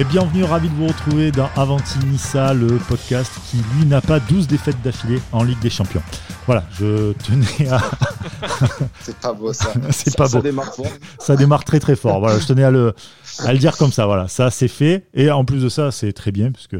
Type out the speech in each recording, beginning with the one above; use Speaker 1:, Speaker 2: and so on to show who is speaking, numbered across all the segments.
Speaker 1: Et bienvenue, ravi de vous retrouver dans Avanti Nissa, le podcast qui, lui, n'a pas 12 défaites d'affilée en Ligue des Champions. Voilà, je tenais à.
Speaker 2: C'est pas beau ça.
Speaker 1: c'est pas
Speaker 2: ça
Speaker 1: beau.
Speaker 2: démarre fort.
Speaker 1: Ça démarre très très fort. Voilà, je tenais à le, à le dire comme ça. Voilà, ça c'est fait. Et en plus de ça, c'est très bien puisque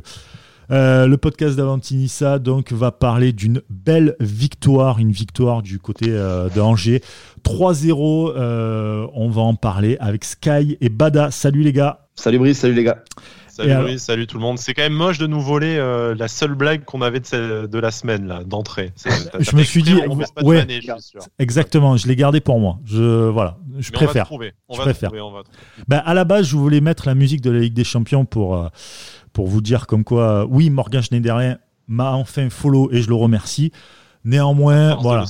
Speaker 1: euh, le podcast d'Avantinissa donc va parler d'une belle victoire, une victoire du côté euh, de Angers. 3-0, euh, on va en parler avec Sky et Bada. Salut les gars.
Speaker 2: Salut Brice, salut les gars.
Speaker 3: Salut
Speaker 1: alors-
Speaker 3: Brice, salut tout le monde. C'est quand même moche de nous voler euh, la seule blague qu'on avait de, celle- de la semaine là, d'entrée.
Speaker 1: Je me suis dit,
Speaker 3: on laisse pas
Speaker 1: ouais.
Speaker 3: je suis sûr.
Speaker 1: Exactement, je l'ai gardé pour moi. Je voilà, je
Speaker 3: Mais On va
Speaker 1: préfère.
Speaker 3: trouver. On
Speaker 1: Je
Speaker 3: va
Speaker 1: préfère.
Speaker 3: trouver, on va trouver.
Speaker 1: Ben, à la base, je voulais mettre la musique de la Ligue des Champions pour, euh, pour vous dire comme quoi, euh, oui, Morgan Schneiderlin m'a enfin follow et je le remercie. Néanmoins,
Speaker 3: Force de
Speaker 1: voilà,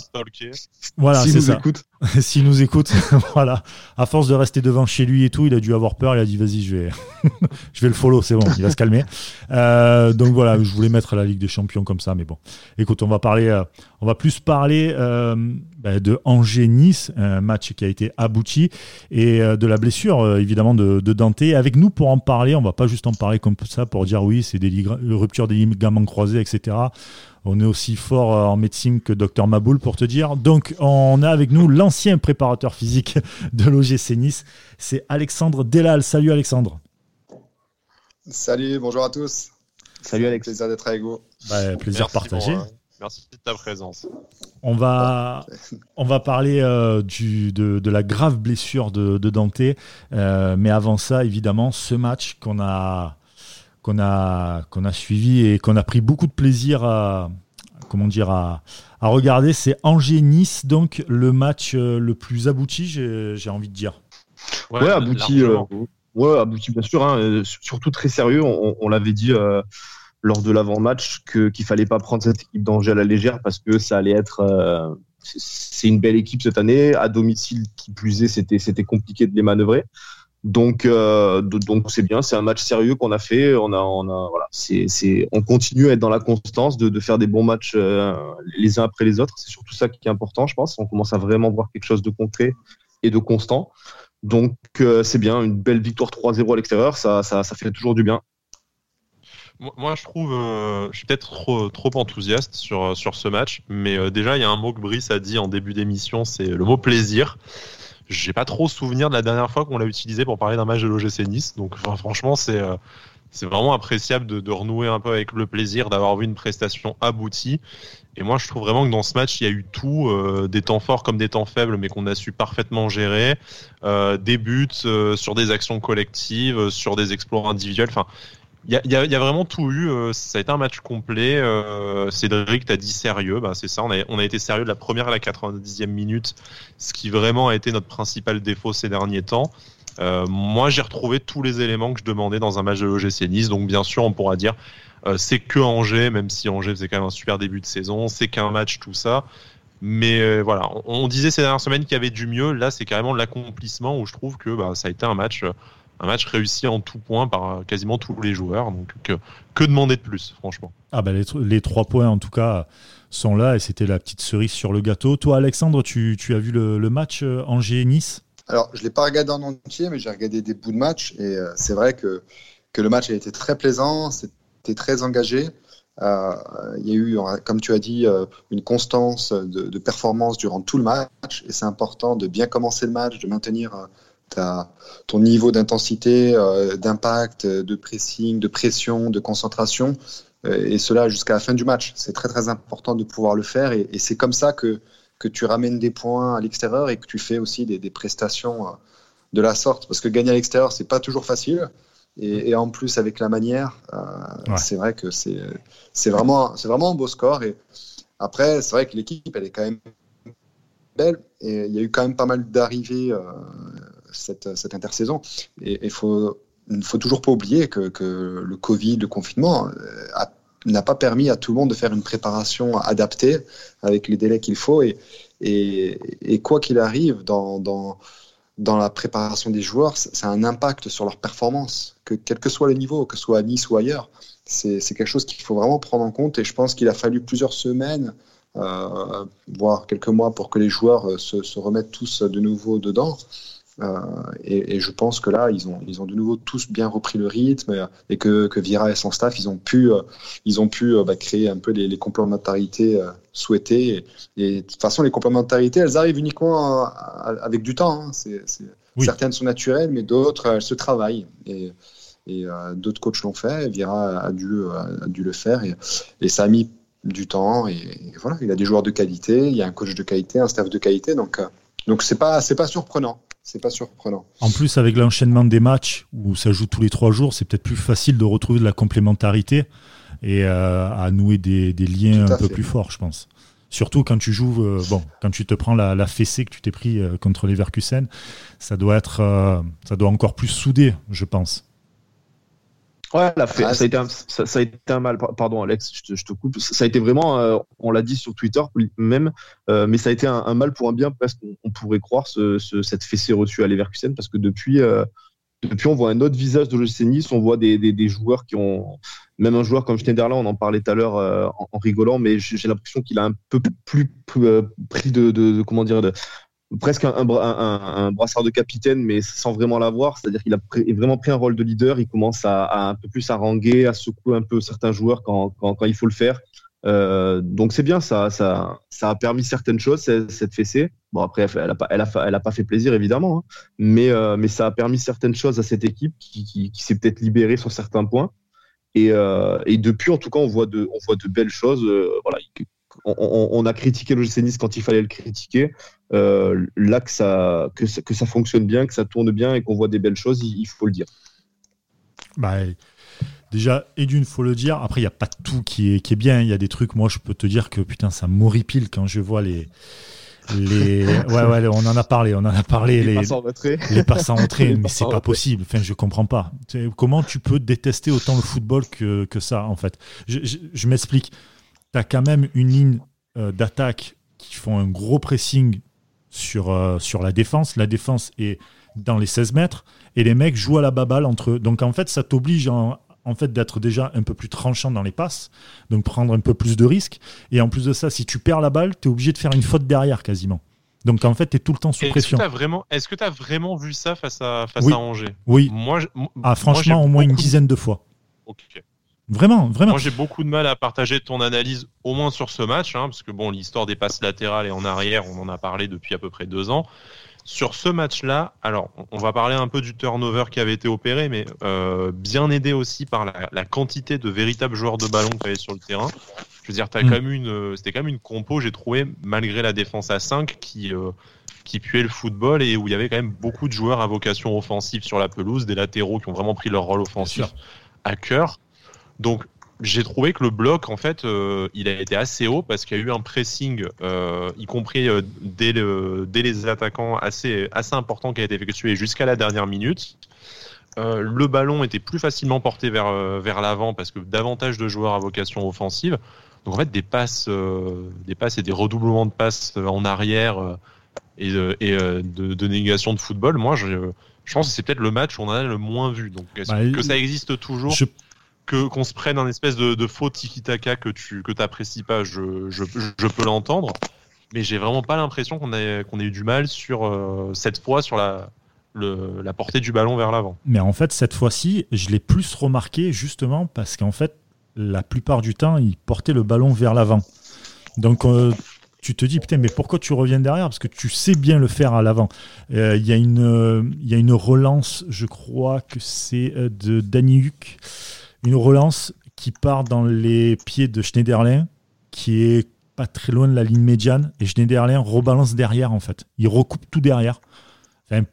Speaker 1: voilà,
Speaker 2: si
Speaker 1: c'est
Speaker 2: nous
Speaker 1: ça.
Speaker 2: écoute.
Speaker 1: S'il nous écoute, voilà. À force de rester devant chez lui et tout, il a dû avoir peur. Il a dit vas-y, je vais, je vais le follow, c'est bon, il va se calmer. Euh, donc voilà, je voulais mettre la Ligue des Champions comme ça, mais bon. Écoute, on va parler, euh, on va plus parler euh, ben, de Angers-Nice, un match qui a été abouti et euh, de la blessure euh, évidemment de, de Dante. Avec nous pour en parler, on va pas juste en parler comme ça pour dire oui, c'est des ruptures des ligaments croisés, etc. On est aussi fort euh, en médecine que Dr Maboul pour te dire. Donc, on a avec nous l'ancien préparateur physique de l'OGC Nice. C'est Alexandre Delal. Salut Alexandre.
Speaker 4: Salut, bonjour à tous.
Speaker 2: Salut Alex.
Speaker 4: Plaisir d'être avec vous.
Speaker 1: Bah, plaisir
Speaker 3: Merci,
Speaker 1: partagé.
Speaker 3: euh, merci de ta présence.
Speaker 1: On va, on va parler euh, du, de, de la grave blessure de, de Dante. Euh, mais avant ça, évidemment, ce match qu'on a, qu'on a, qu'on a suivi et qu'on a pris beaucoup de plaisir à, comment dire, à, à regarder, c'est Angers-Nice, donc le match euh, le plus abouti, j'ai j'ai envie de dire.
Speaker 2: Ouais, abouti, euh, ouais, abouti bien sûr, hein, euh, surtout très sérieux. On, on l'avait dit euh, lors de l'avant-match que qu'il fallait pas prendre cette équipe d'Angers à la légère parce que ça allait être. euh, c'est- une belle équipe cette année à domicile. Qui plus est, c'était c'était compliqué de les manœuvrer. Donc euh, do- donc c'est bien, c'est un match sérieux qu'on a fait. On a voilà, c'est on continue à être dans la constance de, faire des bons matchs euh, les uns après les autres. C'est surtout ça qui est important, je pense. On commence à vraiment voir quelque chose de concret et de constant. Donc euh, c'est bien, une belle victoire 3-0 à l'extérieur, ça, ça, ça fait toujours du bien.
Speaker 3: Moi, je trouve, je suis peut-être trop, trop enthousiaste sur, sur ce match, mais déjà, il y a un mot que Brice a dit en début d'émission, c'est le mot plaisir. J'ai pas trop souvenir de la dernière fois qu'on l'a utilisé pour parler d'un match de l'OGC Nice, donc enfin, franchement, c'est euh, c'est vraiment appréciable de, de renouer un peu avec le plaisir d'avoir vu une prestation aboutie. Et moi, je trouve vraiment que dans ce match, il y a eu tout, euh, des temps forts comme des temps faibles, mais qu'on a su parfaitement gérer, euh, des buts euh, sur des actions collectives, euh, sur des exploits individuels. Enfin, il y a, vraiment tout eu. euh, Ça a été un match complet. euh, Cédric, t'as dit sérieux. Bah, c'est ça. On a, été sérieux de la première à la 90e minute, ce qui vraiment a été notre principal défaut ces derniers temps. Euh, moi, j'ai retrouvé tous les éléments que je demandais dans un match de l'OGC Nice. Donc, bien sûr, on pourra dire euh, c'est que Angers, même si Angers faisait quand même un super début de saison. C'est qu'un match, tout ça. Mais voilà, on, disait ces dernières semaines qu'il y avait du mieux. Là, c'est carrément l'accomplissement où je trouve que bah, ça a été un match, un match réussi en tout point par euh, quasiment tous les joueurs. Donc, que, que demander de plus, franchement?
Speaker 1: Ah bah les, tr- les trois points en tout cas sont là et c'était la petite cerise sur le gâteau. Toi Alexandre, tu, tu as vu le, le match euh, Angers-Nice?
Speaker 4: Alors, je ne l'ai pas regardé en entier, mais j'ai regardé des bouts de match. Et euh, c'est vrai que, que le match a été très plaisant, c'était très engagé. Euh, il y a eu, comme tu as dit, une constance de, de performance durant tout le match. Et c'est important de bien commencer le match, de maintenir euh, ta, ton niveau d'intensité, euh, d'impact, de pressing, de pression, de concentration. Euh, et cela jusqu'à la fin du match. C'est très très important de pouvoir le faire. Et, et c'est comme ça que que tu ramènes des points à l'extérieur et que tu fais aussi des, des prestations euh, de la sorte. Parce que gagner à l'extérieur, c'est pas toujours facile. Et, et en plus, avec la manière,
Speaker 1: Ouais.
Speaker 4: c'est vrai que c'est c'est vraiment, c'est vraiment un beau score. Et après, c'est vrai que l'équipe, elle est quand même belle. Et il y a eu quand même pas mal d'arrivées euh, cette, cette intersaison. Et il faut, faut toujours pas oublier que, le Covid, le confinement, euh, n'a pas permis à tout le monde de faire une préparation adaptée avec les délais qu'il faut. Et, quoi qu'il arrive dans, dans, la préparation des joueurs, ça a un impact sur leur performance, que, quel que soit le niveau, que ce soit à Nice ou ailleurs. C'est quelque chose qu'il faut vraiment prendre en compte. Et je pense qu'il a fallu plusieurs semaines, euh, voire quelques mois, pour que les joueurs euh, se remettent tous de nouveau dedans. Euh, et, je pense que là, ils ont, ils ont de nouveau tous bien repris le rythme et que, que Vira et son staff, ils ont pu, euh, ils ont pu bah, créer un peu les, les complémentarités souhaitées. Et, de toute façon, les complémentarités, elles arrivent uniquement avec du temps. Hein. Certaines sont naturelles, mais d'autres, elles se travaillent. Et, et d'autres coachs l'ont fait. Vira a dû, a dû le faire. Et, et ça a mis du temps et, voilà, il a des joueurs de qualité, il y a un coach de qualité, un staff de qualité, donc euh, donc c'est pas c'est pas surprenant, c'est pas surprenant.
Speaker 1: En plus avec l'enchaînement des matchs où ça joue tous les trois jours, c'est peut-être plus facile de retrouver de la complémentarité et euh, à nouer des, des liens un peu plus forts, je pense. Surtout quand tu joues, euh, bon, quand tu te prends la, la fessée que tu t'es pris contre les Verkusen, ça doit être, ça doit encore plus souder, je pense.
Speaker 2: Ouais, la fait, ah, ça, a été un, ça, a été un mal. Pardon, Alex, je te, je te coupe. Ça a été vraiment, euh, on l'a dit sur Twitter même, euh, mais ça a été un, mal pour un bien parce qu'on on pourrait croire ce, ce, cette fessée reçue à Leverkusen parce que depuis, euh, depuis, on voit un autre visage de l'OGC Nice. On voit des, des, des, joueurs qui ont, même un joueur comme Schneiderlin, on en parlait tout à l'heure en, en, rigolant, mais j'ai l'impression qu'il a un peu plus, pris de, de, de, comment dire, de, presque un, brassard de capitaine, mais sans vraiment l'avoir. C'est-à-dire qu'il a vraiment pris un rôle de leader. Il commence à, un peu plus haranguer, à secouer un peu certains joueurs quand, quand, il faut le faire. Euh, donc c'est bien, ça, ça, ça a permis certaines choses, cette fessée. Bon après, elle a pas, elle a, elle a pas fait plaisir évidemment, hein. mais, euh, mais ça a permis certaines choses à cette équipe qui, qui, s'est peut-être libérée sur certains points. Et, euh, et, depuis, en tout cas, on voit de, on voit de belles choses. Voilà, on, a critiqué le Nice quand il fallait le critiquer. Euh, là, que ça, que, ça, que ça fonctionne bien, que ça tourne bien et qu'on voit des belles choses, il, faut le dire.
Speaker 1: Bah, déjà, et d'une, faut le dire. Après, il n'y a pas tout qui est, qui est bien. Il y a des trucs, moi, je peux te dire que putain, ça m'horripile quand je vois les. Les... Ouais, ouais, on en a parlé, on en a parlé.
Speaker 2: Les, les passants entrée.
Speaker 1: Les passants entrée, mais c'est pas possible. Enfin, je comprends pas. Comment tu peux détester autant le football que, que ça, en fait? Je, je m'explique tu as quand même une ligne euh, d'attaque qui font un gros pressing sur, euh, sur la défense. La défense est dans les 16 mètres et les mecs jouent à la baballe entre eux. Donc en fait, ça t'oblige en, fait d'être déjà un peu plus tranchant dans les passes, donc prendre un peu plus de risques. Et en plus de ça, si tu perds la balle, tu es obligé de faire une faute derrière quasiment. Donc en fait, tu es tout le temps sous pression.
Speaker 3: Est-ce que tu as vraiment vu ça face à, face à Angers?
Speaker 1: Oui. Moi, ah, franchement, au moins une dizaine de fois. Ok. Vraiment, vraiment.
Speaker 3: Moi, j'ai beaucoup de mal à partager ton analyse, au moins sur ce match, hein, parce que bon, l'histoire des passes latérales et en arrière, on en a parlé depuis à peu près deux ans. Sur ce match-là, alors, on va parler un peu du turnover qui avait été opéré, mais euh, bien aidé aussi par la, quantité de véritables joueurs de ballon qu'il y avait sur le terrain. Je veux dire, as mm. quand même une, euh, c'était quand même une compo, j'ai trouvé, malgré la défense à 5, qui, euh, qui puait le football et où il y avait quand même beaucoup de joueurs à vocation offensive sur la pelouse, des latéraux qui ont vraiment pris leur rôle offensif à cœur. Donc j'ai trouvé que le bloc, en fait, euh, il a été assez haut parce qu'il y a eu un pressing, euh, y compris euh, dès, le, dès, les attaquants, assez, assez important qui a été effectué jusqu'à la dernière minute. le ballon était plus facilement porté vers, vers l'avant parce que davantage de joueurs à vocation offensive. Donc en fait, des passes, des passes et des redoublements de passes en arrière et, de, et de, négation de football, moi, je, je pense que c'est peut-être le match où on en a le moins vu. Donc, est-ce bah, que ça existe toujours? Que qu'on se prenne un espèce de, faux tiki-taka que tu que t'apprécies pas, je, je, peux l'entendre, mais j'ai vraiment pas l'impression qu'on ait qu'on ait eu du mal sur euh, cette fois sur la la portée du ballon vers l'avant.
Speaker 1: Mais en fait, cette fois-ci, je l'ai plus remarqué justement parce qu'en fait, la plupart du temps, il portait le ballon vers l'avant. Donc, euh, tu te dis, putain, mais pourquoi tu reviens derrière? Parce que tu sais bien le faire à l'avant. Euh, il y, une, y a une relance, je crois que c'est de Danny Huck une relance qui part dans les pieds de Schneiderlin, qui est pas très loin de la ligne médiane, et Schneiderlin rebalance derrière en fait. Il recoupe tout derrière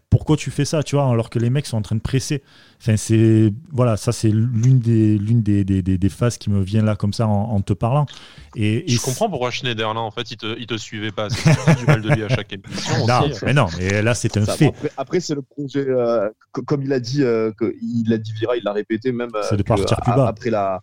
Speaker 1: pourquoi tu fais ça, tu vois, alors que les mecs sont en train de presser Enfin, c'est voilà, ça c'est l'une des l'une des, des, des, phases qui me vient là comme ça en, te parlant. Et,
Speaker 3: je comprends pourquoi Schneiderlin en fait il te il te suivait pas. C'est du mal de lui à chaque émission.
Speaker 1: Non, mais non, mais là c'est un fait.
Speaker 2: Après, c'est le projet, euh, comme il a dit, euh, il a dit Vira, il l'a répété même.
Speaker 1: c'est de euh, partir plus bas.
Speaker 2: Après la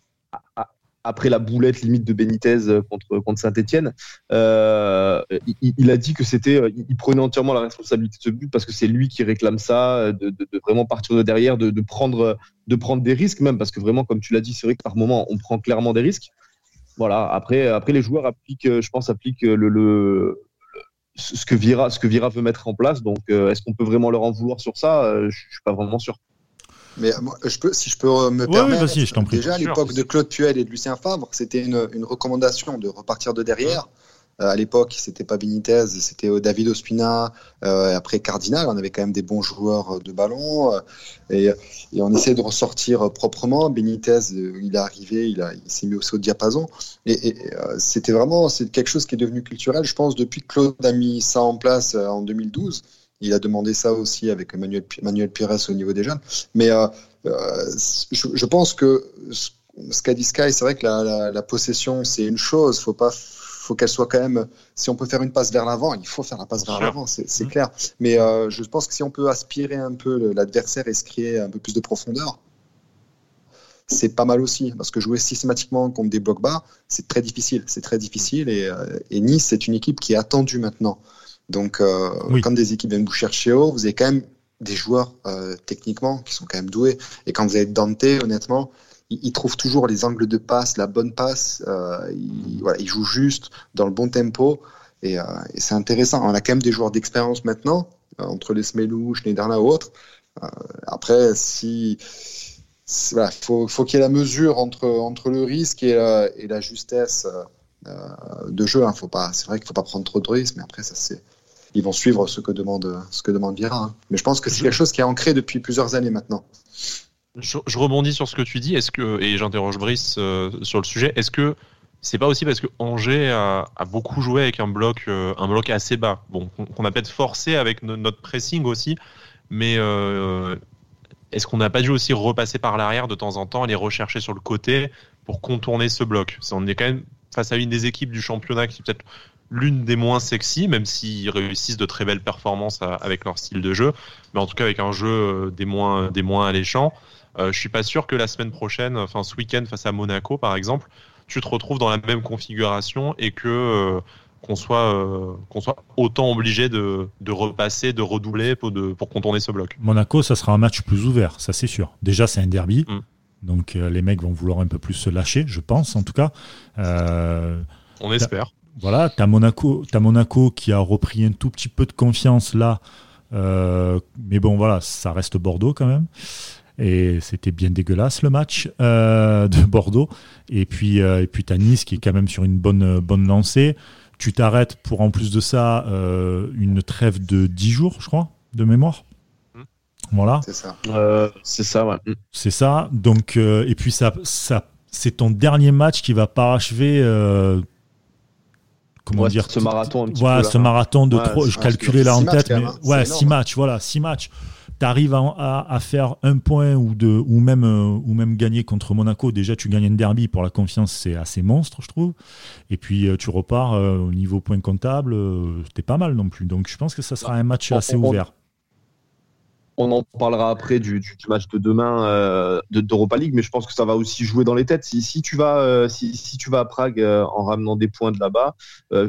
Speaker 2: après la boulette limite de Benitez euh, contre, contre Saint-Etienne, euh, il, a dit que c'était, euh, il prenait entièrement la responsabilité de ce but parce que c'est lui qui réclame ça, de, vraiment partir de derrière, de, prendre, de prendre des risques même, parce que vraiment, comme tu l'as dit, c'est vrai que par moment, on prend clairement des risques. Voilà. Après, après les joueurs appliquent, je pense, appliquent le, ce que Vira, ce que Vira veut mettre en place. Donc, est-ce qu'on peut vraiment leur en vouloir sur ça? Je suis pas vraiment sûr.
Speaker 4: Mais moi, je peux, si je peux me permettre, déjà à l'époque de Claude Puel et de Lucien Favre, c'était une, une, recommandation de repartir de derrière. Euh, à l'époque, c'était pas Benitez, c'était euh, David Ospina. Euh, après Cardinal, on avait quand même des bons joueurs de ballon et, et, on essayait de ressortir proprement. Benitez, il est arrivé, il, s'est mis aussi au diapason. Et, et c'était vraiment c'est quelque chose qui est devenu culturel, je pense, depuis que Claude a mis ça en place en 2012. Il a demandé ça aussi avec Manuel, Manuel Pires au niveau des jeunes. Mais euh, je, je, pense que ce qu'a dit Sky, c'est vrai que la, la, la possession, c'est une chose. Faut pas faut qu'elle soit quand même. Si on peut faire une passe vers l'avant, il faut faire la passe vers l'avant, c'est mmh. clair. Mais euh, je pense que si on peut aspirer un peu l'adversaire et se créer un peu plus de profondeur, c'est pas mal aussi. Parce que jouer systématiquement contre des blocs bas, c'est très difficile. C'est très difficile. Et, euh, et Nice, c'est une équipe qui est attendue maintenant. Donc, euh, quand des équipes viennent vous chercher haut, vous avez quand même des joueurs techniquement qui sont quand même doués. Et quand vous avez Dante, honnêtement, il, trouve toujours les angles de passe, la bonne passe. Euh, il, joue juste dans le bon tempo. Et, euh, c'est intéressant. On a quand même des joueurs d'expérience maintenant, euh, entre les Smelou, Schneiderlin ou autres. après, si. Il faut, qu'il y ait la mesure entre, entre le risque et, la justesse de jeu. Hein. c'est vrai qu'il ne faut pas prendre trop de risques, mais après, ça, c'est, ils vont suivre ce que demande, ce que demande Vira. Hein. Mais je pense que c'est quelque chose qui est ancré depuis plusieurs années maintenant.
Speaker 3: Je, rebondis sur ce que tu dis. Est-ce que et j'interroge Brice euh, sur le sujet. Est-ce que c'est pas aussi parce que Angers a, beaucoup joué avec un bloc, euh, un bloc assez bas. Bon, qu'on a peut-être forcé avec notre pressing aussi, mais euh, est-ce qu'on n'a pas dû aussi repasser par l'arrière de temps en temps, aller rechercher sur le côté pour contourner ce bloc? On est quand même face à une des équipes du championnat qui peut-être l'une des moins sexy, même s'ils réussissent de très belles performances avec leur style de jeu, mais en tout cas avec un jeu des moins, des moins alléchants. Euh, je suis pas sûr que la semaine prochaine, enfin ce week-end face à Monaco par exemple, tu te retrouves dans la même configuration et que euh, qu'on soit euh, qu'on soit autant obligé de, de repasser, de redoubler pour, de, pour contourner ce bloc.
Speaker 1: Monaco, ça sera un match plus ouvert, ça c'est sûr. Déjà, c'est un derby. Mm. Donc les mecs vont vouloir un peu plus se lâcher, je pense en tout cas.
Speaker 3: On espère.
Speaker 1: Voilà, tu as Monaco, as Monaco qui a repris un tout petit peu de confiance là. mais bon, voilà, ça reste Bordeaux quand même. Et c'était bien dégueulasse le match euh, de Bordeaux. Et puis, euh, et puis tu as Nice qui est quand même sur une bonne, bonne lancée. Tu t'arrêtes pour en plus de ça euh, une trêve de 10 jours, je crois, de mémoire. Mmh. Voilà.
Speaker 2: C'est ça. c'est ça, ouais.
Speaker 1: C'est ça. Donc, et puis ça, ça, c'est ton dernier match qui va parachever comment dire
Speaker 2: ce marathon un petit
Speaker 1: peu, ce marathon de trop je calculais là en tête mais hein. ouais six matchs voilà six matchs tu arrives à, faire un point ou, deux, ou, même, euh, ou même gagner contre Monaco, déjà tu gagnes un derby pour la confiance, c'est assez monstre, je trouve. Et puis euh, tu repars euh, au niveau point comptable, c'était pas mal non plus. Donc je pense que ça sera un match assez ouvert.
Speaker 2: On en parlera après du, match de demain d'Europa League, mais je pense que ça va aussi jouer dans les têtes. Si, tu, vas, si, tu vas à Prague en ramenant des points de là-bas,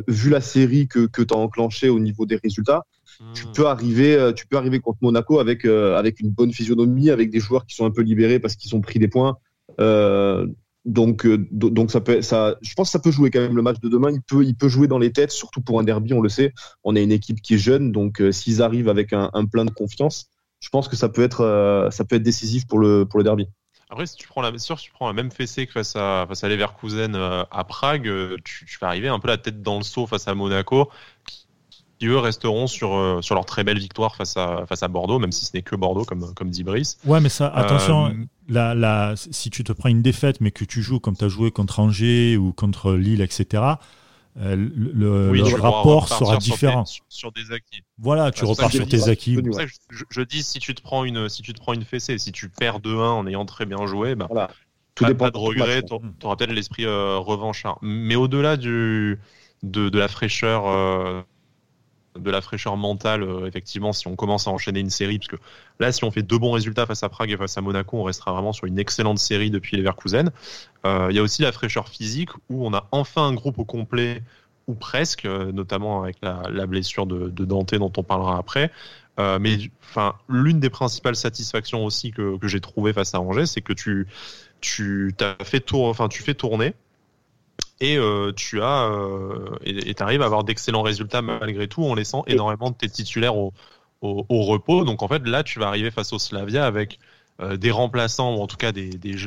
Speaker 2: vu la série que, que tu as enclenchée au niveau des résultats, tu hmm. peux arriver, euh, tu peux arriver contre Monaco avec euh, avec une bonne physionomie, avec des joueurs qui sont un peu libérés parce qu'ils ont pris des points. Euh, donc donc ça peut ça, je pense que ça peut jouer quand même le match de demain. Il peut il peut jouer dans les têtes, surtout pour un derby, on le sait. On a une équipe qui est jeune, donc s'ils arrivent avec un, plein de confiance, je pense que ça peut être ça peut être décisif pour le pour le derby.
Speaker 3: Après, si tu prends la, sûr, si tu prends la même fessée que face à, face à Leverkusen à Prague, tu, tu, vas arriver un peu la tête dans le seau face à Monaco, eux resteront sur, euh, sur leur très belle victoire face à, face à Bordeaux, même si ce n'est que Bordeaux, comme, comme dit Brice.
Speaker 1: Ouais, mais ça, attention, euh, la, la, si tu te prends une défaite, mais que tu joues comme tu as joué contre Angers ou contre Lille, etc., euh, le, rapport sera différent.
Speaker 3: Sur, des acquis.
Speaker 1: Voilà, tu repars sur tes acquis.
Speaker 3: je, dis si tu te prends une si tu te prends une fessée, si tu perds 2-1 en ayant très bien joué, bah, voilà. Tout pas, pas de regret, tu auras peut-être l'esprit revanchard. Mais au-delà du de, de, la fraîcheur de la fraîcheur mentale, euh, effectivement, si on commence à enchaîner une série, parce que là, si on fait deux bons résultats face à Prague et face à Monaco, on restera vraiment sur une excellente série depuis les Verkusen. Euh, il y a aussi la fraîcheur physique, où on a enfin un groupe au complet, ou presque, euh, notamment avec la, blessure de, Dante dont on parlera après. mais enfin, l'une des principales satisfactions aussi que, j'ai trouvé face à Angers, c'est que tu, tu as fait tour, enfin, tu fais tourner et tu as et tu arrives à avoir d'excellents résultats malgré tout en laissant énormément de tes titulaires au, repos. Donc en fait là tu vas arriver face au Slavia avec des remplaçants ou en tout cas des, des,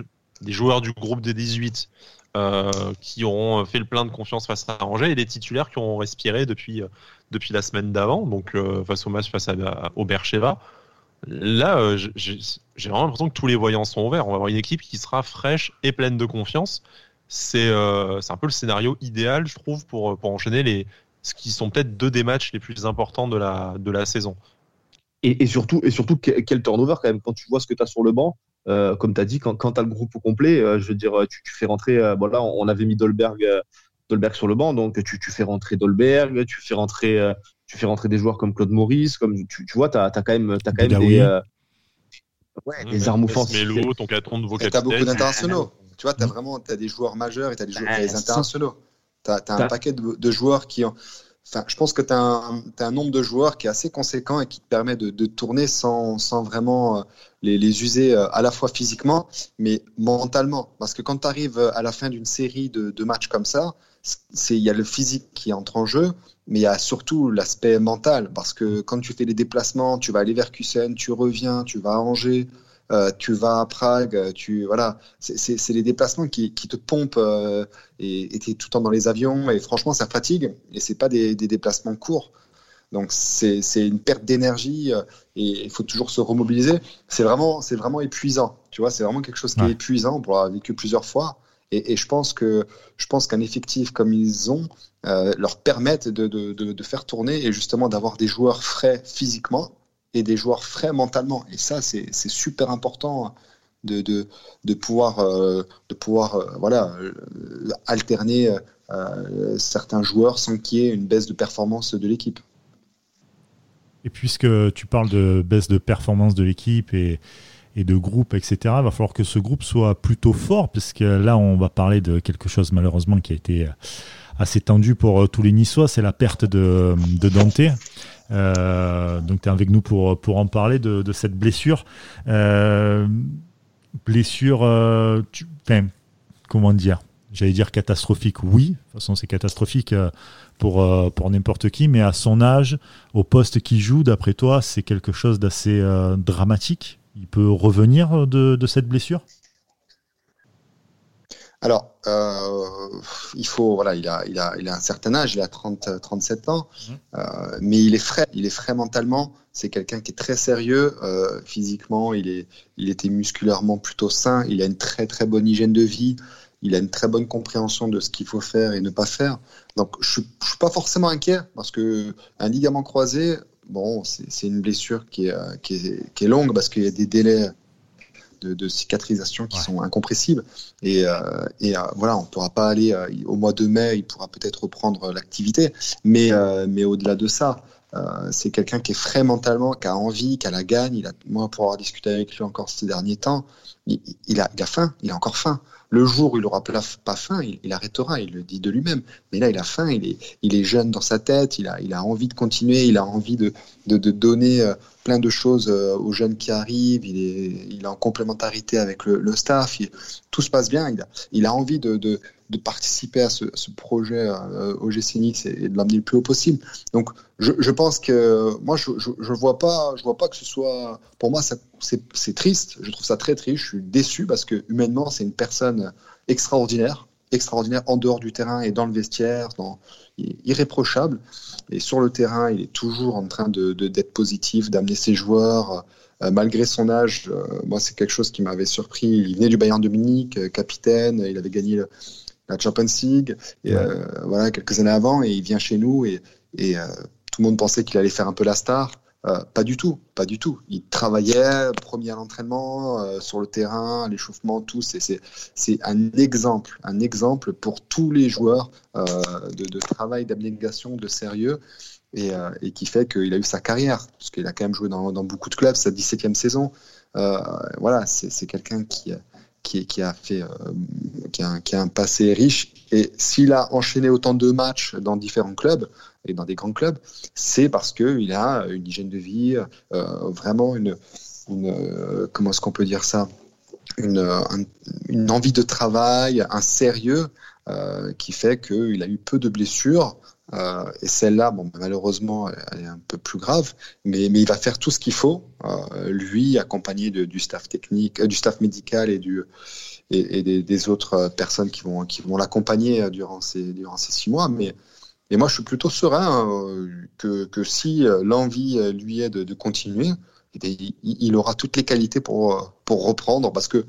Speaker 3: joueurs du groupe des 18 euh, qui auront fait le plein de confiance face à Angers et des titulaires qui auront respiré depuis, euh, depuis la semaine d'avant, donc euh, face au match face à, au Bercheva. Là, j'ai vraiment l'impression que tous les voyants sont ouverts. On va avoir une équipe qui sera fraîche et pleine de confiance. C'est un peu le scénario idéal, je trouve, pour, pour enchaîner les, ce qui sont peut-être deux des matchs les plus importants de la, de la saison.
Speaker 2: Et, et, surtout, et surtout, quel turnover quand même, quand tu vois ce que tu as sur le banc. Euh, comme tu as dit, quand, quand tu as le groupe au complet, euh, je veux dire, tu, fais rentrer. Euh, bon, là, on, avait mis Dolberg, Dolberg sur le banc, donc tu, tu fais rentrer Dolberg, tu fais rentrer, tu fais rentrer des joueurs comme Claude Maurice, comme tu, tu vois, tu as, quand même, as quand même des, ouais, des armes offensives.
Speaker 3: Mélo, ton de vos
Speaker 4: Tu as beaucoup d'internationaux. Tu vois, tu as vraiment as des joueurs majeurs et tu as des joueurs des internationaux. Tu as, un paquet de, de joueurs qui ont je pense que tu as, un nombre de joueurs qui est assez conséquent et qui te permet de, tourner sans, vraiment euh, les, user euh, à la fois physiquement, mais mentalement. Parce que quand tu arrives à la fin d'une série de, matchs comme ça, il y a le physique qui entre en jeu, mais il y a surtout l'aspect mental. Parce que quand tu fais des déplacements, tu vas aller vers Kusen, tu reviens, tu vas à Angers, euh, tu vas à Prague, tu voilà, c'est les déplacements qui, qui te pompent euh, et tu es tout le temps dans les avions et franchement ça fatigue et c'est pas des, des, déplacements courts. Donc c'est une perte d'énergie euh, et il faut toujours se remobiliser. C'est vraiment c'est vraiment épuisant. Tu vois, c'est vraiment quelque chose qui est épuisant pour l'avoir vécu plusieurs fois. Et, et, je pense que je pense qu'un effectif comme ils ont euh, leur permettent de, de, de, de, faire tourner et justement d'avoir des joueurs frais physiquement des joueurs frais mentalement. Et ça, c'est super important de, de, de pouvoir, euh, de pouvoir euh, voilà, euh, alterner certains joueurs sans qu'il y ait une baisse de performance de l'équipe.
Speaker 1: Et puisque tu parles de baisse de performance de l'équipe et, et, de groupe, etc., il va falloir que ce groupe soit plutôt fort, puisque là, on va parler de quelque chose malheureusement qui a été assez tendu pour tous les Niçois, c'est la perte de, de Dante. Euh, donc tu es avec nous pour, pour en parler de, cette blessure. Euh, blessure, euh, comment dire? J'allais dire catastrophique, oui. De toute façon, c'est catastrophique pour, pour n'importe qui, mais à son âge, au poste qu'il joue, d'après toi, c'est quelque chose d'assez dramatique. Il peut revenir de cette blessure?
Speaker 4: Alors, euh, il faut, voilà, il a, il a, il a un certain âge, il a 30, 37 ans, mmh. euh, mais il est frais, il est frais mentalement. C'est quelqu'un qui est très sérieux euh, physiquement. Il est, il était musculairement plutôt sain. Il a une très très bonne hygiène de vie. Il a une très bonne compréhension de ce qu'il faut faire et ne pas faire. Donc, je, ne suis pas forcément inquiet parce que un ligament croisé, bon, c'est une blessure qui est, qui est, qui est longue parce qu'il y a des délais de, cicatrisation qui sont incompressibles. Et, euh, et euh, voilà, on ne pourra pas aller euh, au mois de mai, il pourra peut-être reprendre l'activité, mais, mais au-delà de ça, c'est quelqu'un qui est frais mentalement, qui a envie, qui a la gagne. Il a, moi, pour avoir discuté avec lui encore ces derniers temps, il, il, a, il a faim, il a encore faim. Le jour où il n'aura pas faim, il, arrêtera, il le dit de lui-même. Mais là, il a faim, il est, il jeune dans sa tête, il a, il envie de continuer, il a envie de, donner plein de choses euh, aux jeunes qui arrivent, il est, il en complémentarité avec le, staff, tout se passe bien, il a, il envie de, participer à ce, projet euh, au GCNX et, de l'amener le plus haut possible. Donc je, pense que moi je, je, vois pas, je vois pas que ce soit, pour moi c'est triste, je trouve ça très triste, je suis déçu parce que humainement c'est une personne extraordinaire, extraordinaire en dehors du terrain et dans le vestiaire, dans, irréprochable. Et sur le terrain, il est toujours en train de, d'être positif, d'amener ses joueurs. Euh, malgré son âge, euh, moi, c'est quelque chose qui m'avait surpris. Il venait du Bayern de Munich, euh, capitaine, il avait gagné la Champions League et, voilà, quelques années avant, et il vient chez nous et, et tout le monde pensait qu'il allait faire un peu la star. Euh, pas du tout, pas du tout. Il travaillait, premier à l'entraînement, euh, sur le terrain, l'échauffement, tout. C'est un exemple, un exemple pour tous les joueurs euh, de, travail, d'abnégation, de sérieux, et, qui fait qu'il a eu sa carrière, parce qu'il a quand même joué dans, beaucoup de clubs, sa 17e saison. voilà, c'est quelqu'un qui, qui, a fait, qui a un passé riche. Et s'il a enchaîné autant de matchs dans différents clubs, et dans des grands clubs, c'est parce qu'il a une hygiène de vie, euh, vraiment une, une comment est-ce qu'on peut dire ça? Une, une, envie de travail, un sérieux qui fait qu'il a eu peu de blessures. Euh, et celle-là, bon, malheureusement, elle est un peu plus grave, mais, mais il va faire tout ce qu'il faut, euh, lui, accompagné du staff technique, euh, du staff médical et, du, et, et des, autres personnes qui vont, qui vont l'accompagner durant ces, durant ces six mois. Mais, et moi, je suis plutôt serein que, que si l'envie lui est de, continuer, eh il, il, aura toutes les qualités pour, pour reprendre, parce que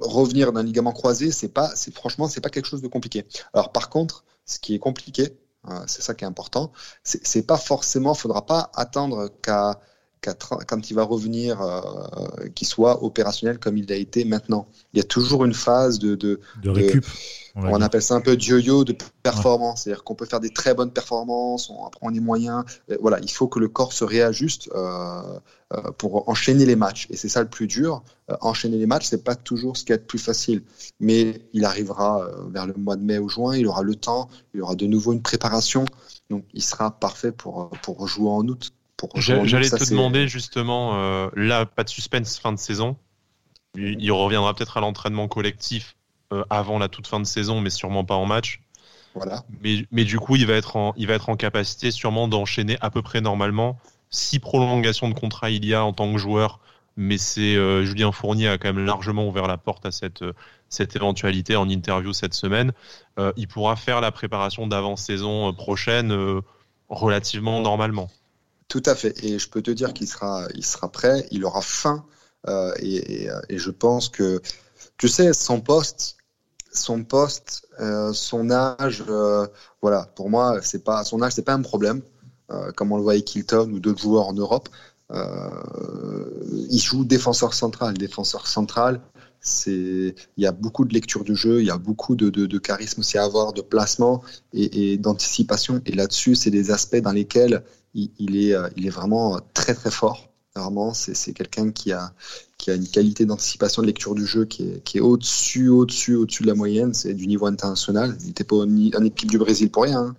Speaker 4: revenir d'un ligament croisé, c'est pas, c'est franchement, c'est pas quelque chose de compliqué. Alors par contre, ce qui est compliqué, Hein, c'est ça qui est important. C'est pas forcément, faudra pas attendre qu'à quand il va revenir, euh, qu'il soit opérationnel comme il a été maintenant. Il y a toujours une phase de, de,
Speaker 1: de récup.
Speaker 4: On, appelle ça un peu de yo-yo de performance. C'est-à-dire qu'on peut faire des très bonnes performances, on, après on est moyen. Voilà, il faut que le corps se réajuste euh, euh, pour enchaîner les matchs. Et c'est ça le plus dur. Euh, enchaîner les matchs, c'est pas toujours ce qui est le plus facile. Mais il arrivera vers le mois de mai ou juin, il aura le temps, il aura de nouveau une préparation. Donc il sera parfait pour, pour jouer en août.
Speaker 3: J'allais te demander justement, là, pas de suspense fin de saison. Il reviendra peut-être à l'entraînement collectif euh, avant la toute fin de saison, mais sûrement pas en match.
Speaker 4: Voilà.
Speaker 3: Mais, mais du coup, il va être en, il va être en capacité sûrement d'enchaîner à peu près normalement. Si prolongation de contrat il y a en tant que joueur, mais c'est euh, Julien Fournier a quand même largement ouvert la porte à cette, cette éventualité en interview cette semaine. Euh, il pourra faire la préparation d'avant-saison prochaine relativement normalement.
Speaker 4: Tout à fait. Et je peux te dire qu'il sera, il sera prêt, il aura faim. et, et, je pense que, tu sais, son poste, son poste, euh, son âge, euh, voilà, pour moi, c'est pas son âge, c'est pas un problème, euh, comme on le voit avec Hilton ou d'autres joueurs en Europe. il joue défenseur central. Défenseur central, c'est, il y a beaucoup de lecture du jeu, il y a beaucoup de, de, de charisme aussi à avoir, de placement et d'anticipation. Et là-dessus, c'est des aspects dans lesquels il, il, est, vraiment très très fort. Vraiment, c'est quelqu'un qui a, une qualité d'anticipation de lecture du jeu qui est, au-dessus, au-dessus, au-dessus de la moyenne. C'est du niveau international. Il n'était pas en, équipe du Brésil pour rien. Hein.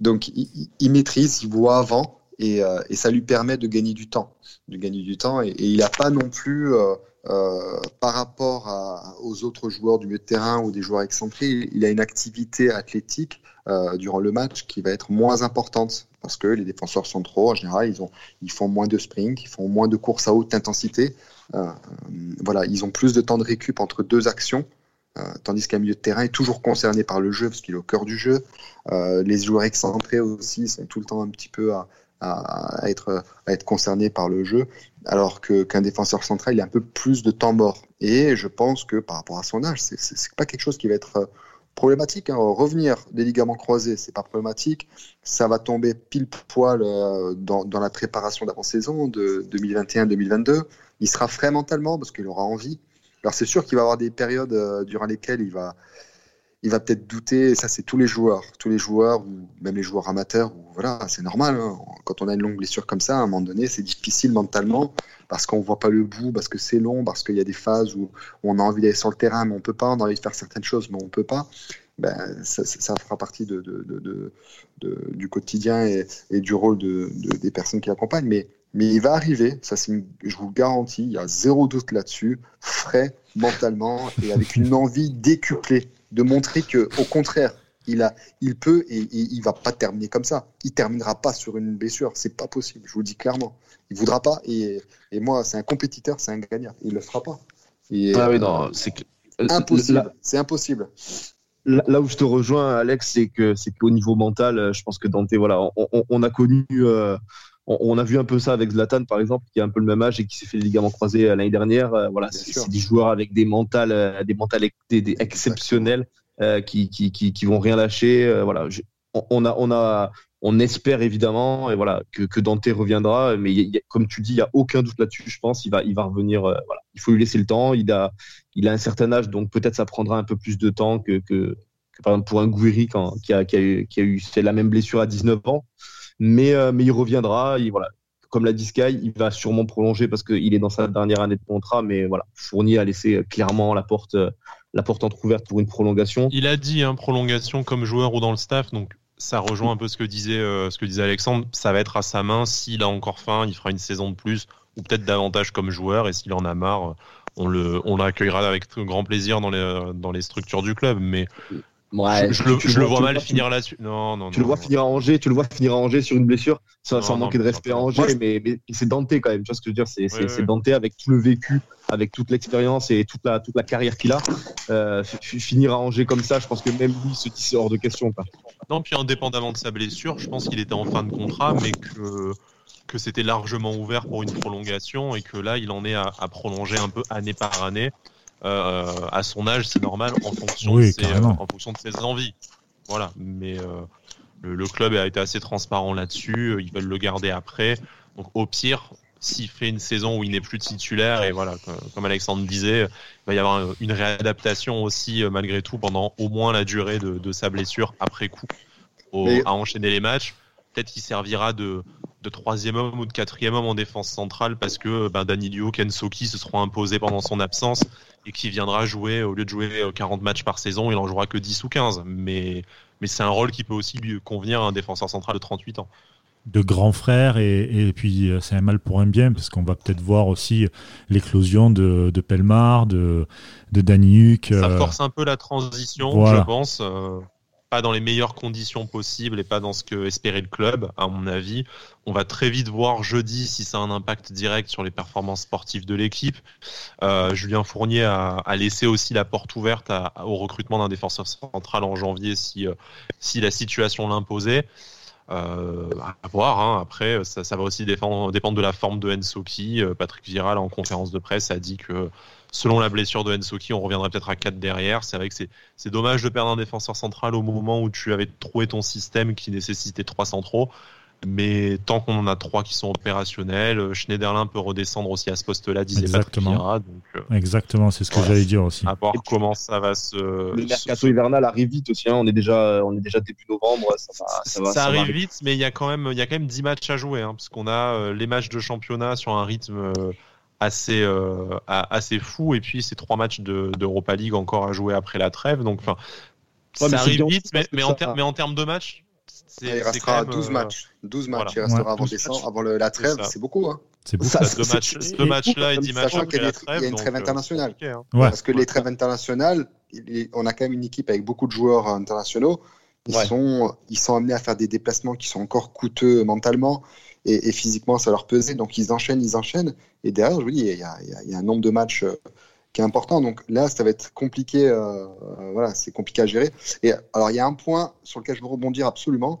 Speaker 4: Donc, il, maîtrise, il voit avant et, euh, et, ça lui permet de gagner du temps. De gagner du temps et, il n'a pas non plus, euh, euh, par rapport aux autres joueurs du milieu de terrain ou des joueurs excentrés, il a une activité athlétique euh, durant le match qui va être moins importante parce que les défenseurs centraux, en général, ils, ont, ils font moins de sprint, ils font moins de courses à haute intensité. Euh, voilà, ils ont plus de temps de récup entre deux actions. Euh, tandis qu'un milieu de terrain est toujours concerné par le jeu parce qu'il est au cœur du jeu. Euh, les joueurs excentrés aussi sont tout le temps un petit peu à, être, concernés par le jeu, alors qu'un défenseur central il a un peu plus de temps mort. Et je pense que par rapport à son âge, c'est pas quelque chose qui va être problématique. Hein. Revenir des ligaments croisés, c'est pas problématique. Ça va tomber pile poil euh, dans, dans, la préparation d'avant-saison de 2021-2022. Il sera frais mentalement parce qu'il aura envie. Alors c'est sûr qu'il va avoir des périodes euh, durant lesquelles il va, il va peut-être douter. Et ça, c'est tous les joueurs, tous les joueurs ou même les joueurs amateurs. Voilà, c'est normal. Hein. Quand on a une longue blessure comme ça, à un moment donné, c'est difficile mentalement parce qu'on voit pas le bout, parce que c'est long, parce qu'il y a des phases où on a envie d'aller sur le terrain, mais on peut pas, on a envie de faire certaines choses, mais on peut pas. Ben, ça, fera partie du quotidien et, du rôle des personnes qui l'accompagnent. Mais, mais il va arriver, ça je vous le garantis, il y a zéro doute là-dessus, frais mentalement et avec une envie décuplée de montrer que, au contraire, il, a, il peut et, il va pas terminer comme ça. Il terminera pas sur une blessure, c'est pas possible. Je vous le dis clairement. Il voudra pas et, et moi, c'est un compétiteur, c'est un gagnant. Il le fera pas.
Speaker 2: ah oui, non, c'est
Speaker 4: impossible. C'est impossible.
Speaker 2: Là, où je te rejoins, Alex, c'est que c'est qu'au niveau mental, je pense que Dante, voilà, on, a connu. Euh, on, a vu un peu ça avec Zlatan, par exemple, qui a un peu le même âge et qui s'est fait les ligaments croisés euh, l'année dernière. Euh, voilà, c'est des joueurs avec des mentales, des mentales exceptionnels qui, qui, qui, qui, vont rien lâcher. voilà, on a, on a, on espère évidemment, et voilà, que, que Dante reviendra. Mais comme tu dis, il y a aucun doute là-dessus. Je pense, il va, il va revenir. voilà, il faut lui laisser le temps. Il a, il a un certain âge, donc peut-être ça prendra un peu plus de temps que, que, que par exemple pour un Gouiri qui, a, qui, a, eu, qui a eu la même blessure à 19 ans. Mais, euh, mais il reviendra. Il, voilà. Comme l'a dit Sky, il va sûrement prolonger parce qu'il est dans sa dernière année de contrat. Mais voilà, Fournier a laissé clairement la porte, la porte entrouverte pour une prolongation.
Speaker 3: Il a dit hein, prolongation comme joueur ou dans le staff. Donc ça rejoint un peu ce que disait, euh, ce que disait Alexandre. Ça va être à sa main. S'il a encore faim, il fera une saison de plus ou peut-être davantage comme joueur. Et s'il en a marre, on le, on l'accueillera avec grand plaisir dans les, dans les structures du club. Mais
Speaker 2: Ouais,
Speaker 3: je, le, vois mal finir là-dessus. Non, non,
Speaker 2: Tu le vois finir à Angers, tu le vois finir à Angers sur une blessure, sans, manquer de respect à Angers, mais, c'est Dante quand même. Tu vois ce que je veux dire? C'est Dante avec tout le vécu, avec toute l'expérience et toute la, toute la carrière qu'il a. Euh, finir à Angers comme ça, je pense que même lui se dit c'est hors de question. Quoi.
Speaker 3: Non, puis indépendamment de sa blessure, je pense qu'il était en fin de contrat, mais que que c'était largement ouvert pour une prolongation et que là, il en est à, à prolonger un peu année par année. Euh, à son âge, c'est normal en fonction, de ses, euh, en fonction de ses envies. Voilà, mais euh, le, club a été assez transparent là-dessus. Ils veulent le garder après. Donc au pire, s'il fait une saison où il n'est plus titulaire, et voilà, comme Alexandre disait, il va y avoir une réadaptation aussi malgré tout pendant au moins la durée de, sa blessure après coup à enchaîner les matchs. Peut-être qu'il servira de, de troisième homme ou de quatrième homme en défense centrale parce que ben, Danilo, Kensoki se seront imposés pendant son absence et qui viendra jouer, au lieu de jouer 40 euh, matchs par saison, il en jouera que 10 ou 15. Mais, mais c'est un rôle qui peut aussi lui convenir à un défenseur central de 38 ans.
Speaker 1: De grand frère, et, et puis euh, c'est un mal pour un bien, parce qu'on va peut-être voir aussi l'éclosion de, de Pelmar, de, de.
Speaker 3: Ça euh, force un peu la transition, je pense dans les meilleures conditions possibles et pas dans ce que espérait le club, à mon avis. On va très vite voir jeudi si ça a un impact direct sur les performances sportives de l'équipe. Euh, Julien Fournier a, laissé aussi la porte ouverte au recrutement d'un défenseur central en janvier si, euh, si la situation l'imposait. Euh, à voir. Hein. Après, ça, va aussi dépendre, dépendre de la forme de Ensoki. Euh, Patrick Viral, en conférence de presse, a dit que selon la blessure de Ensoki, on reviendrait peut-être à 4 derrière. C'est vrai que c'est dommage de perdre un défenseur central au moment où tu avais trouvé ton système qui nécessitait 3 centraux. Mais tant qu'on en a trois qui sont opérationnels, euh, Schneiderlin peut redescendre aussi à ce poste-là, disait
Speaker 1: Exactement. donc, euh, Exactement, c'est ce que j'allais dire aussi.
Speaker 3: À voir comment ça va se.
Speaker 2: Le mercato hivernal arrive vite aussi. Hein. On est déjà, on est déjà début novembre. Ça,
Speaker 3: va, ça, arrive vite, mais il y a quand même, il y a quand même 10 matchs à jouer, hein, parce qu'on a euh, les matchs de championnat sur un rythme assez assez fou, et puis ces trois matchs d'Europa League encore à jouer après la trêve. Donc, enfin, ça arrive vite, mais, mais, en mais en termes de matchs
Speaker 4: il restera 12 euh, matchs. 12 matchs. Il restera avant, décembre, avant le, la trêve. C'est beaucoup. Hein.
Speaker 3: C'est beaucoup. Ça, deux matchs, deux matchs là et 10 matchs
Speaker 4: après la trêve. Il y a une trêve euh, internationale. Hein. Parce que les trêves internationales, on a quand même une équipe avec beaucoup de joueurs internationaux. Ils, sont, ils sont amenés à faire des déplacements qui sont encore coûteux mentalement et, physiquement, ça leur pesait. Donc ils enchaînent, ils enchaînent. Et derrière, je vous dis, il y a, il y a un nombre de matchs euh, qui est important. Donc là, ça va être compliqué. Euh, voilà, c'est compliqué à gérer. Et alors, il y a un point sur lequel je veux rebondir absolument.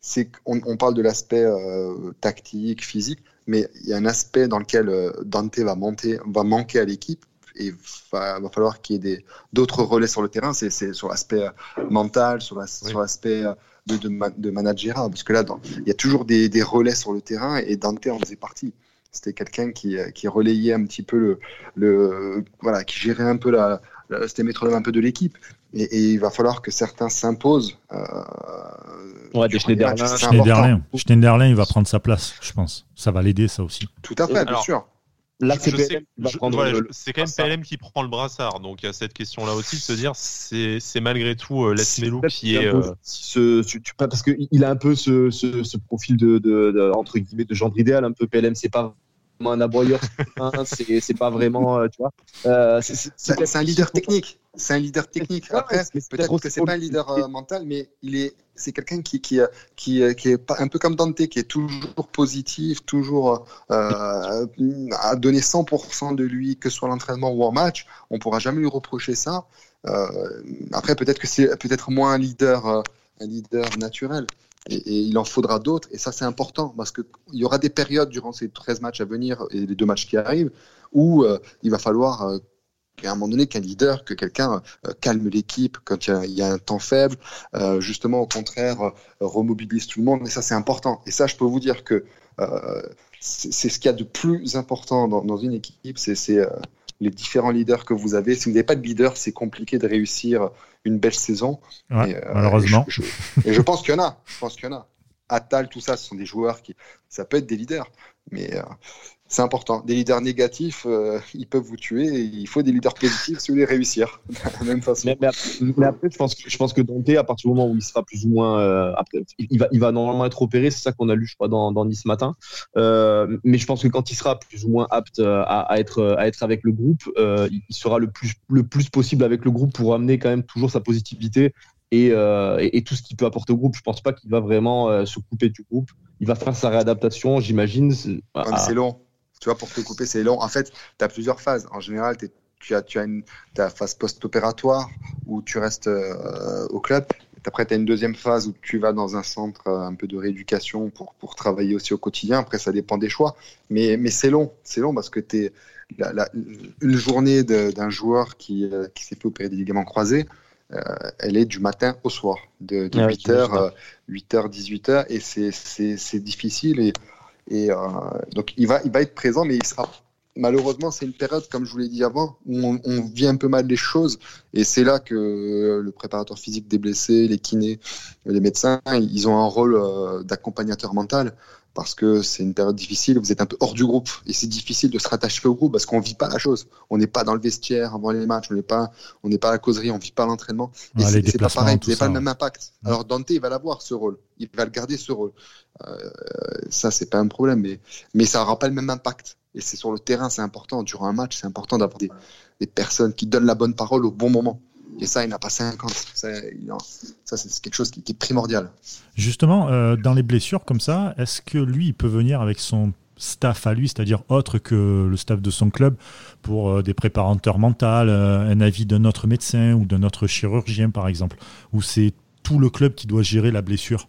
Speaker 4: C'est qu'on on parle de l'aspect euh, tactique, physique, mais il y a un aspect dans lequel euh, Dante va, monter, va manquer à l'équipe et va, va falloir qu'il y ait d'autres relais sur le terrain. C'est sur l'aspect mental, sur l'aspect de, de, de manager. Parce que là, dans, il y a toujours des, des relais sur le terrain et Dante en faisait partie. C'était quelqu'un qui, qui, relayait un petit peu le, le voilà, qui gérait un peu la, c'était métronome un peu de l'équipe. Et, et, il va falloir que certains s'imposent. Euh,
Speaker 2: ouais, des
Speaker 1: Schneiderlin. Schneiderlin. Schneiderlin, il va prendre sa place, je pense. Ça va l'aider, ça aussi.
Speaker 4: Tout à fait, bien sûr.
Speaker 3: Là, c'est quand même PLM qui prend le brassard. Donc il y a cette question-là aussi de se dire c'est malgré tout euh, qui est. Euh...
Speaker 2: Ce, parce qu'il a un peu ce, ce, ce profil de, de, de, entre guillemets de genre idéal, un peu PLM. C'est pas un aboyeur, c'est pas vraiment, euh, tu vois.
Speaker 4: Euh, c'est un leader technique. C'est un leader technique. Après, peut-être que c'est pas un leader euh, mental, mais il est, c'est quelqu'un qui, qui, qui, qui, est un peu comme Dante, qui est toujours positif, toujours euh, à donner 100% de lui, que ce soit l'entraînement ou en match. On pourra jamais lui reprocher ça. Euh, après, peut-être que c'est peut-être moins un leader, un leader naturel. Et, il en faudra d'autres. Et ça, c'est important parce qu'il y aura des périodes durant ces 13 matchs à venir et les deux matchs qui arrivent où euh, il va falloir, euh, à un moment donné, qu'un leader, que quelqu'un euh, calme l'équipe quand il y, a, un temps faible, justement, au contraire, remobilise tout le monde. Et ça, c'est important. Et ça, je peux vous dire que c'est ce qu'il y a de plus important dans, dans une équipe. C'est les différents leaders que vous avez. Si vous n'avez pas de leader, c'est compliqué de réussir une belle saison.
Speaker 1: Euh, malheureusement.
Speaker 4: Et je, pense qu'il y en a. Je pense qu'il y en a. Atal, tout ça, ce sont des joueurs qui, ça peut être des leaders, mais euh, c'est important. Des leaders négatifs, euh, ils peuvent vous tuer. il faut des leaders positifs si vous voulez réussir. de la même façon.
Speaker 2: Mais, après, je pense que je pense que Dante, à partir du moment où il sera plus ou moins, euh, après, il va, il va normalement être opéré. C'est ça qu'on a lu, je crois, dans, dans Nice matin. Euh, mais je pense que quand il sera plus ou moins apte à, à être à être avec le groupe, il sera le plus le plus possible avec le groupe pour amener quand même toujours sa positivité et, et, tout ce qu'il peut apporter au groupe. Je pense pas qu'il va vraiment se couper du groupe. Il va faire sa réadaptation, j'imagine.
Speaker 4: C'est long. Tu vois, pour te couper, c'est long. En fait, tu as plusieurs phases. En général, tu as, tu as une ta phase post-opératoire où tu restes au club. Après, tu as une deuxième phase où tu vas dans un centre euh, un peu de rééducation pour, pour travailler aussi au quotidien. Après, ça dépend des choix. Mais, mais c'est long. C'est long parce que es la, une journée d'un joueur qui, euh, qui s'est fait opérer des ligaments croisés, euh, elle est du matin au soir, de, 8h, 8h, 18h. Et c'est difficile. Et, et donc, il va, être présent, mais il sera malheureusement, c'est une période, comme je vous l'ai dit avant, où on, vit un peu mal les choses. Et c'est là que le préparateur physique des blessés, les kinés, les médecins, ils ont un rôle euh, d'accompagnateur mental parce que c'est une période difficile, vous êtes un peu hors du groupe et c'est difficile de se rattacher au groupe parce qu'on vit pas la chose. On n'est pas dans le vestiaire avant les matchs, on n'est pas, on n'est pas à la causerie, on vit pas l'entraînement. Et c'est pas pareil, vous n'avez pas le même impact. Alors Dante, il va l'avoir ce rôle, il va le garder ce rôle. Euh, ça, c'est pas un problème, mais mais ça aura pas le même impact. Et c'est sur le terrain, c'est important. Durant un match, c'est important d'avoir des, personnes qui donnent la bonne parole au bon moment. Et ça, il n'a pas 50. Ça, c'est quelque chose qui, est primordial.
Speaker 1: Justement, euh, dans les blessures comme ça, est-ce que lui, il peut venir avec son staff à lui, c'est-à-dire autre que le staff de son club, pour euh, des préparateurs mentaux, euh, un avis d'un autre médecin ou d'un autre chirurgien, par exemple Ou c'est tout le club qui doit gérer la blessure?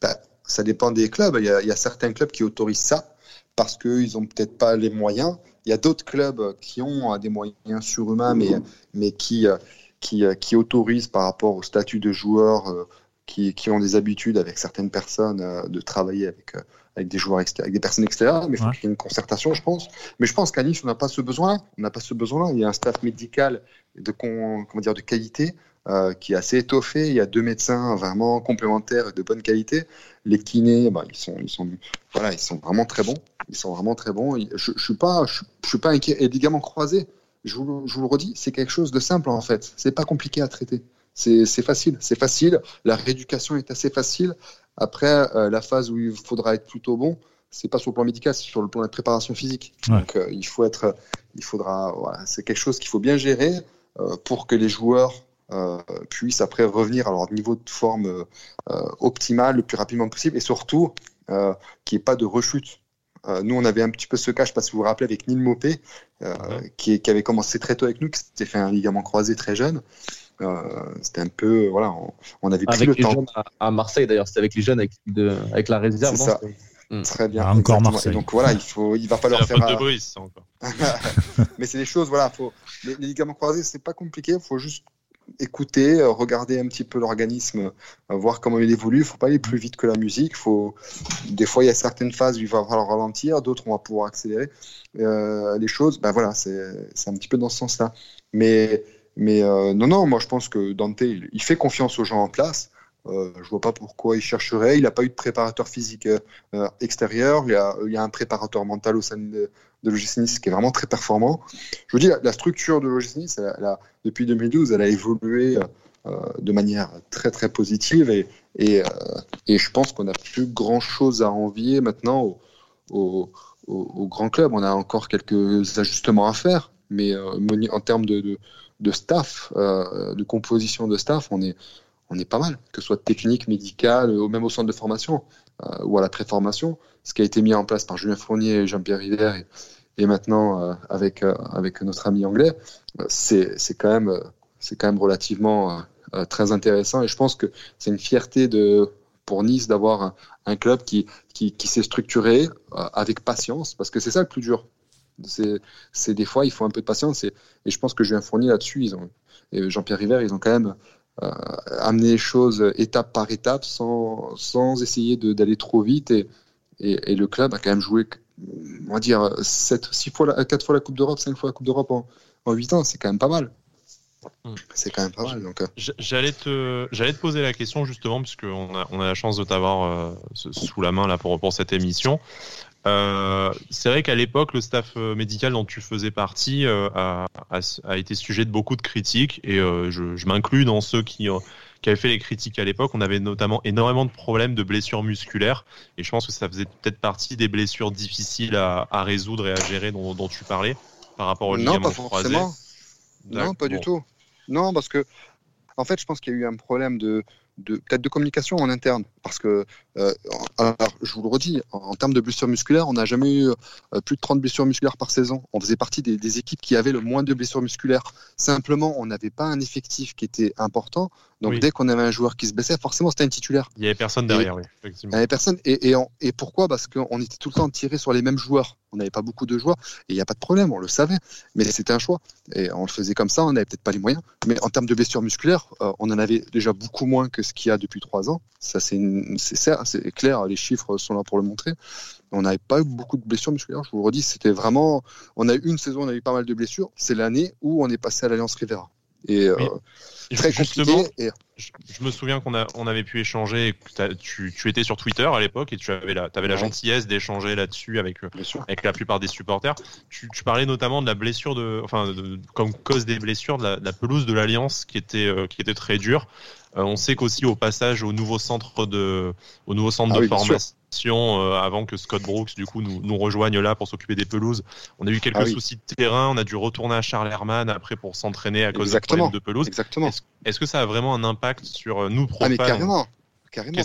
Speaker 4: Bah, Ça dépend des clubs. il y, a, certains clubs qui autorisent ça parce qu'ils n'ont peut-être pas les moyens. Il y a d'autres clubs qui ont euh, des moyens surhumains, mais, mais qui, euh, qui, euh, qui autorisent par rapport au statut de joueur, qui, qui ont des habitudes avec certaines personnes de travailler avec, avec des joueurs extérieurs, avec des personnes extérieures. Mais il faut qu'il y ait une concertation, je pense. Mais je pense qu'à Nice, on n'a pas ce besoin-là. On n'a pas ce besoin-là. Il y a un staff médical de, comment dire, de qualité euh, qui est assez étoffé. Il y a deux médecins vraiment complémentaires de bonne qualité. Les kinés, bah, ils sont, ils sont, voilà, ils sont vraiment très bons. Ils sont vraiment très bons. Je, je suis pas, je, suis pas inquiet. Et ligaments croisés, je vous, je vous le redis, c'est quelque chose de simple en fait. C'est pas compliqué à traiter. C'est facile, c'est facile. La rééducation est assez facile. Après, euh, la phase où il faudra être plutôt bon, c'est pas sur le plan médical, c'est sur le plan de la préparation physique. Donc, euh, il faut être, il faudra, voilà, c'est quelque chose qu'il faut bien gérer pour que les joueurs euh, puissent après revenir à leur niveau de forme euh, optimal le plus rapidement possible et surtout euh, qu'il n'y ait pas de rechute. nous, on avait un petit peu ce cas, je ne sais pas si vous vous rappelez, avec Neil Mopé, qui, qui, avait commencé très tôt avec nous, qui s'était fait un ligament croisé très jeune. c'était un peu, voilà, on, avait pris
Speaker 2: avec
Speaker 4: le
Speaker 2: les Jeunes à, Marseille d'ailleurs, c'était avec les jeunes avec, de, avec la réserve.
Speaker 4: Ça. Hmm. Très bien.
Speaker 1: Ah, encore Marseille.
Speaker 4: donc voilà, il faut, il va falloir faire.
Speaker 3: Un... de Brice, encore.
Speaker 4: Mais c'est des choses, voilà, faut. Les, les ligaments croisés, c'est pas compliqué, il faut juste écouter, euh, regarder un petit peu l'organisme, euh, voir comment il évolue. Il faut pas aller plus vite que la musique. Faut... Des fois, il y a certaines phases où il va falloir ralentir, d'autres, on va pouvoir accélérer euh, les choses. Ben voilà, c'est un petit peu dans ce sens-là. Mais, mais non, non, moi je pense que Dante, il, fait confiance aux gens en place. Euh, je vois pas pourquoi il chercherait. Il n'a pas eu de préparateur physique extérieur. Il y, a, il y, a, un préparateur mental au sein de, de l'OGC Nice qui est vraiment très performant. Je vous dis, la, structure de l'OGC Nice, depuis 2012, elle a évolué euh, de manière très très positive et, euh, je pense qu'on n'a plus grand chose à envier maintenant au, au, au, grand club. On a encore quelques ajustements à faire, mais euh, en termes de, staff, de composition de staff, on est, on est pas mal, que ce soit technique, médical, ou même au centre de formation ou à la préformation. Ce qui a été mis en place par Julien Fournier et Jean-Pierre River et maintenant euh, avec euh, avec notre ami anglais, c'est quand même quand même relativement euh, très intéressant. Et je pense que c'est une fierté de pour Nice d'avoir un, club qui, qui, s'est structuré avec patience, parce que c'est ça le plus dur. C'est des fois, il faut un peu de patience, et, je pense que Julien Fournier là-dessus, et Jean-Pierre River, ils ont quand même euh, amené les choses étape par étape sans, sans essayer d'aller trop vite, et, et, le club a quand même joué on va dire, 7, 6 fois, 4 fois la Coupe d'Europe, 5 fois la Coupe d'Europe en, en 8 ans, c'est quand même pas mal. Hmm. C'est quand même pas mal. Donc, euh.
Speaker 3: j'allais te, j'allais te poser la question justement puisqu'on a, on a la chance de t'avoir euh, sous la main là pour, pour cette émission. Euh, c'est vrai qu'à l'époque, le staff médical dont tu faisais partie a, a, a, été sujet de beaucoup de critiques et je, je m'inclus dans ceux qui qui avait fait les critiques à l'époque. On avait notamment énormément de problèmes de blessures musculaires et je pense que ça faisait peut-être partie des blessures difficiles à, résoudre et à gérer dont, tu parlais par rapport au
Speaker 4: Non, pas forcément. Non, pas du tout. Non, parce que en fait, je pense qu'il y a eu un problème de, de peut-être de communication en interne. Parce que, euh, alors, je vous le redis, en, termes de blessures musculaires, on n'a jamais eu euh, plus de 30 blessures musculaires par saison. On faisait partie des, des, équipes qui avaient le moins de blessures musculaires. Simplement, on n'avait pas un effectif qui était important. Donc, dès qu'on avait un joueur qui se blessait, forcément, c'était un titulaire.
Speaker 3: Il n'y avait personne derrière, oui.
Speaker 4: Effectivement. Il n'y avait personne. Et, et, et pourquoi? Parce qu'on était tout le temps tiré sur les mêmes joueurs. On n'avait pas beaucoup de joueurs. Et il n'y a pas de problème, on le savait. Mais c'était un choix. Et on le faisait comme ça, on n'avait peut-être pas les moyens. Mais en termes de blessures musculaires, euh, on en avait déjà beaucoup moins que ce qu'il y a depuis trois ans. Ça, c'est c'est clair, les chiffres sont là pour le montrer. On n'avait pas eu beaucoup de blessures musculaires, je vous le redis, c'était vraiment. On a eu une saison, on a eu pas mal de blessures. C'est l'année où on est passé à l'Alliance Rivera. Et euh, très. Et...
Speaker 3: Je, me souviens qu'on on avait pu échanger. Tu, tu, étais sur Twitter à l'époque et tu avais la, avais la gentillesse d'échanger là-dessus avec, avec la plupart des supporters. Tu, tu, parlais notamment de la blessure de, enfin, de, comme cause des blessures de la, de la pelouse de l'Alliance qui était, euh, qui était très dure. Euh, on sait qu'aussi au passage au nouveau centre de, au nouveau centre ah de formation, euh, avant que Scott Brooks du coup nous, nous rejoigne là pour s'occuper des pelouses, on a eu quelques ah soucis de terrain. On a dû retourner à Charles Herman après pour s'entraîner à cause
Speaker 4: Exactement.
Speaker 3: de pelouse.
Speaker 4: Exactement.
Speaker 3: Est-ce, que ça a vraiment un impact sur euh, nous
Speaker 4: profanes ah carrément carrément.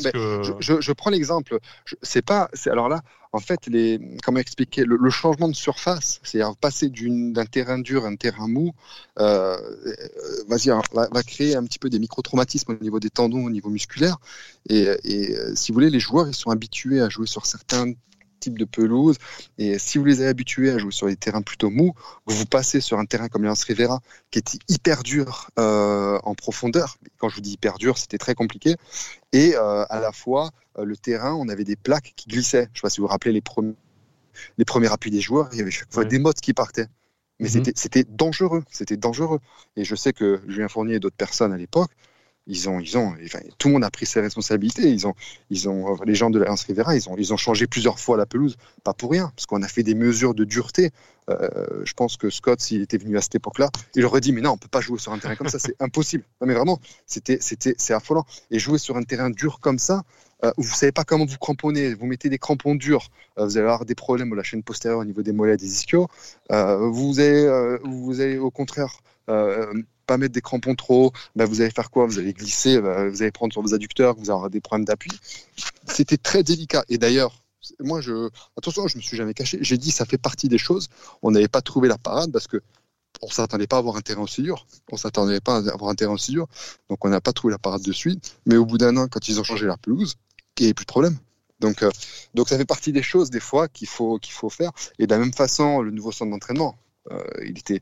Speaker 4: je, prends l'exemple. C'est pas. Alors là, en fait, les, comment expliquer le, changement de surface, c'est-à-dire passer d'un terrain dur à un terrain mou, euh, vas-y, hein, va, va, créer un petit peu des micro-traumatismes au niveau des tendons, au niveau musculaire. Et, et euh, si vous voulez, les joueurs, ils sont habitués à jouer sur certains type de pelouse. Et si vous les avez habitués à jouer sur des terrains plutôt mous, vous passez sur un terrain comme l'Alliance Rivera, qui était hyper dur euh, en profondeur. Quand je vous dis hyper dur, c'était très compliqué. Et euh, à la fois, euh, le terrain, on avait des plaques qui glissaient. Je ne sais pas si vous vous rappelez les premiers, les premiers appuis des joueurs, il y avait chaque fois des mottes qui partaient. Mais mhm. c'était dangereux, c'était dangereux. Et je sais que Julien Fournier et d'autres personnes à l'époque, ils ont, ils ont, tout le monde a pris ses responsabilités. Ils ont, ils ont, les gens de l'Alliance Rivera, ils ont, ils ont changé plusieurs fois la pelouse, pas pour rien, parce qu'on a fait des mesures de dureté. Euh, je pense que Scott, s'il était venu à cette époque-là, il aurait dit mais non, on peut pas jouer sur un terrain comme ça, c'est impossible. Non mais vraiment, c'était, c'était, c'est affolant. Et jouer sur un terrain dur comme ça, euh, vous savez pas comment vous cramponner, vous mettez des crampons durs, euh, vous allez avoir des problèmes à la chaîne postérieure au niveau des mollets, des ischios. Euh, vous allez, vous allez au contraire pas mettre des crampons trop bah, vous allez faire quoi? Vous allez glisser, bah, vous allez prendre sur vos adducteurs, vous aurez des problèmes d'appui. C'était très délicat. Et d'ailleurs, moi, je, attention, je me suis jamais caché. J'ai dit, ça fait partie des choses. On n'avait pas trouvé la parade parce que on s'attendait pas à avoir un terrain aussi dur. On s'attendait pas à avoir un terrain aussi dur. Donc, on n'a pas trouvé la parade de suite. Mais au bout d'un an, quand ils ont changé la pelouse, il n'y avait plus de problème. Donc, euh, donc, ça fait partie des choses, des fois, qu'il faut, qu'il faut faire. Et de la même façon, le nouveau centre d'entraînement. Euh, il était,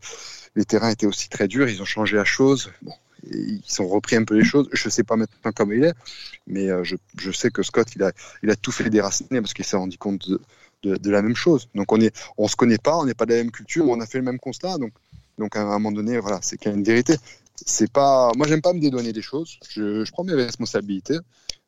Speaker 4: les terrains étaient aussi très durs, ils ont changé la chose. Bon, ils ont repris un peu les choses. Je ne sais pas maintenant comment il est, mais euh, je, je, sais que Scott, il a, il a tout fait déraciner parce qu'il s'est rendu compte de, de, la même chose. Donc on est, on se connaît pas, on n'est pas de la même culture, on a fait le même constat. Donc, donc à un moment donné, voilà, c'est qu'il y une vérité. C'est pas, moi j'aime pas me dédouaner des choses. Je, je prends mes responsabilités.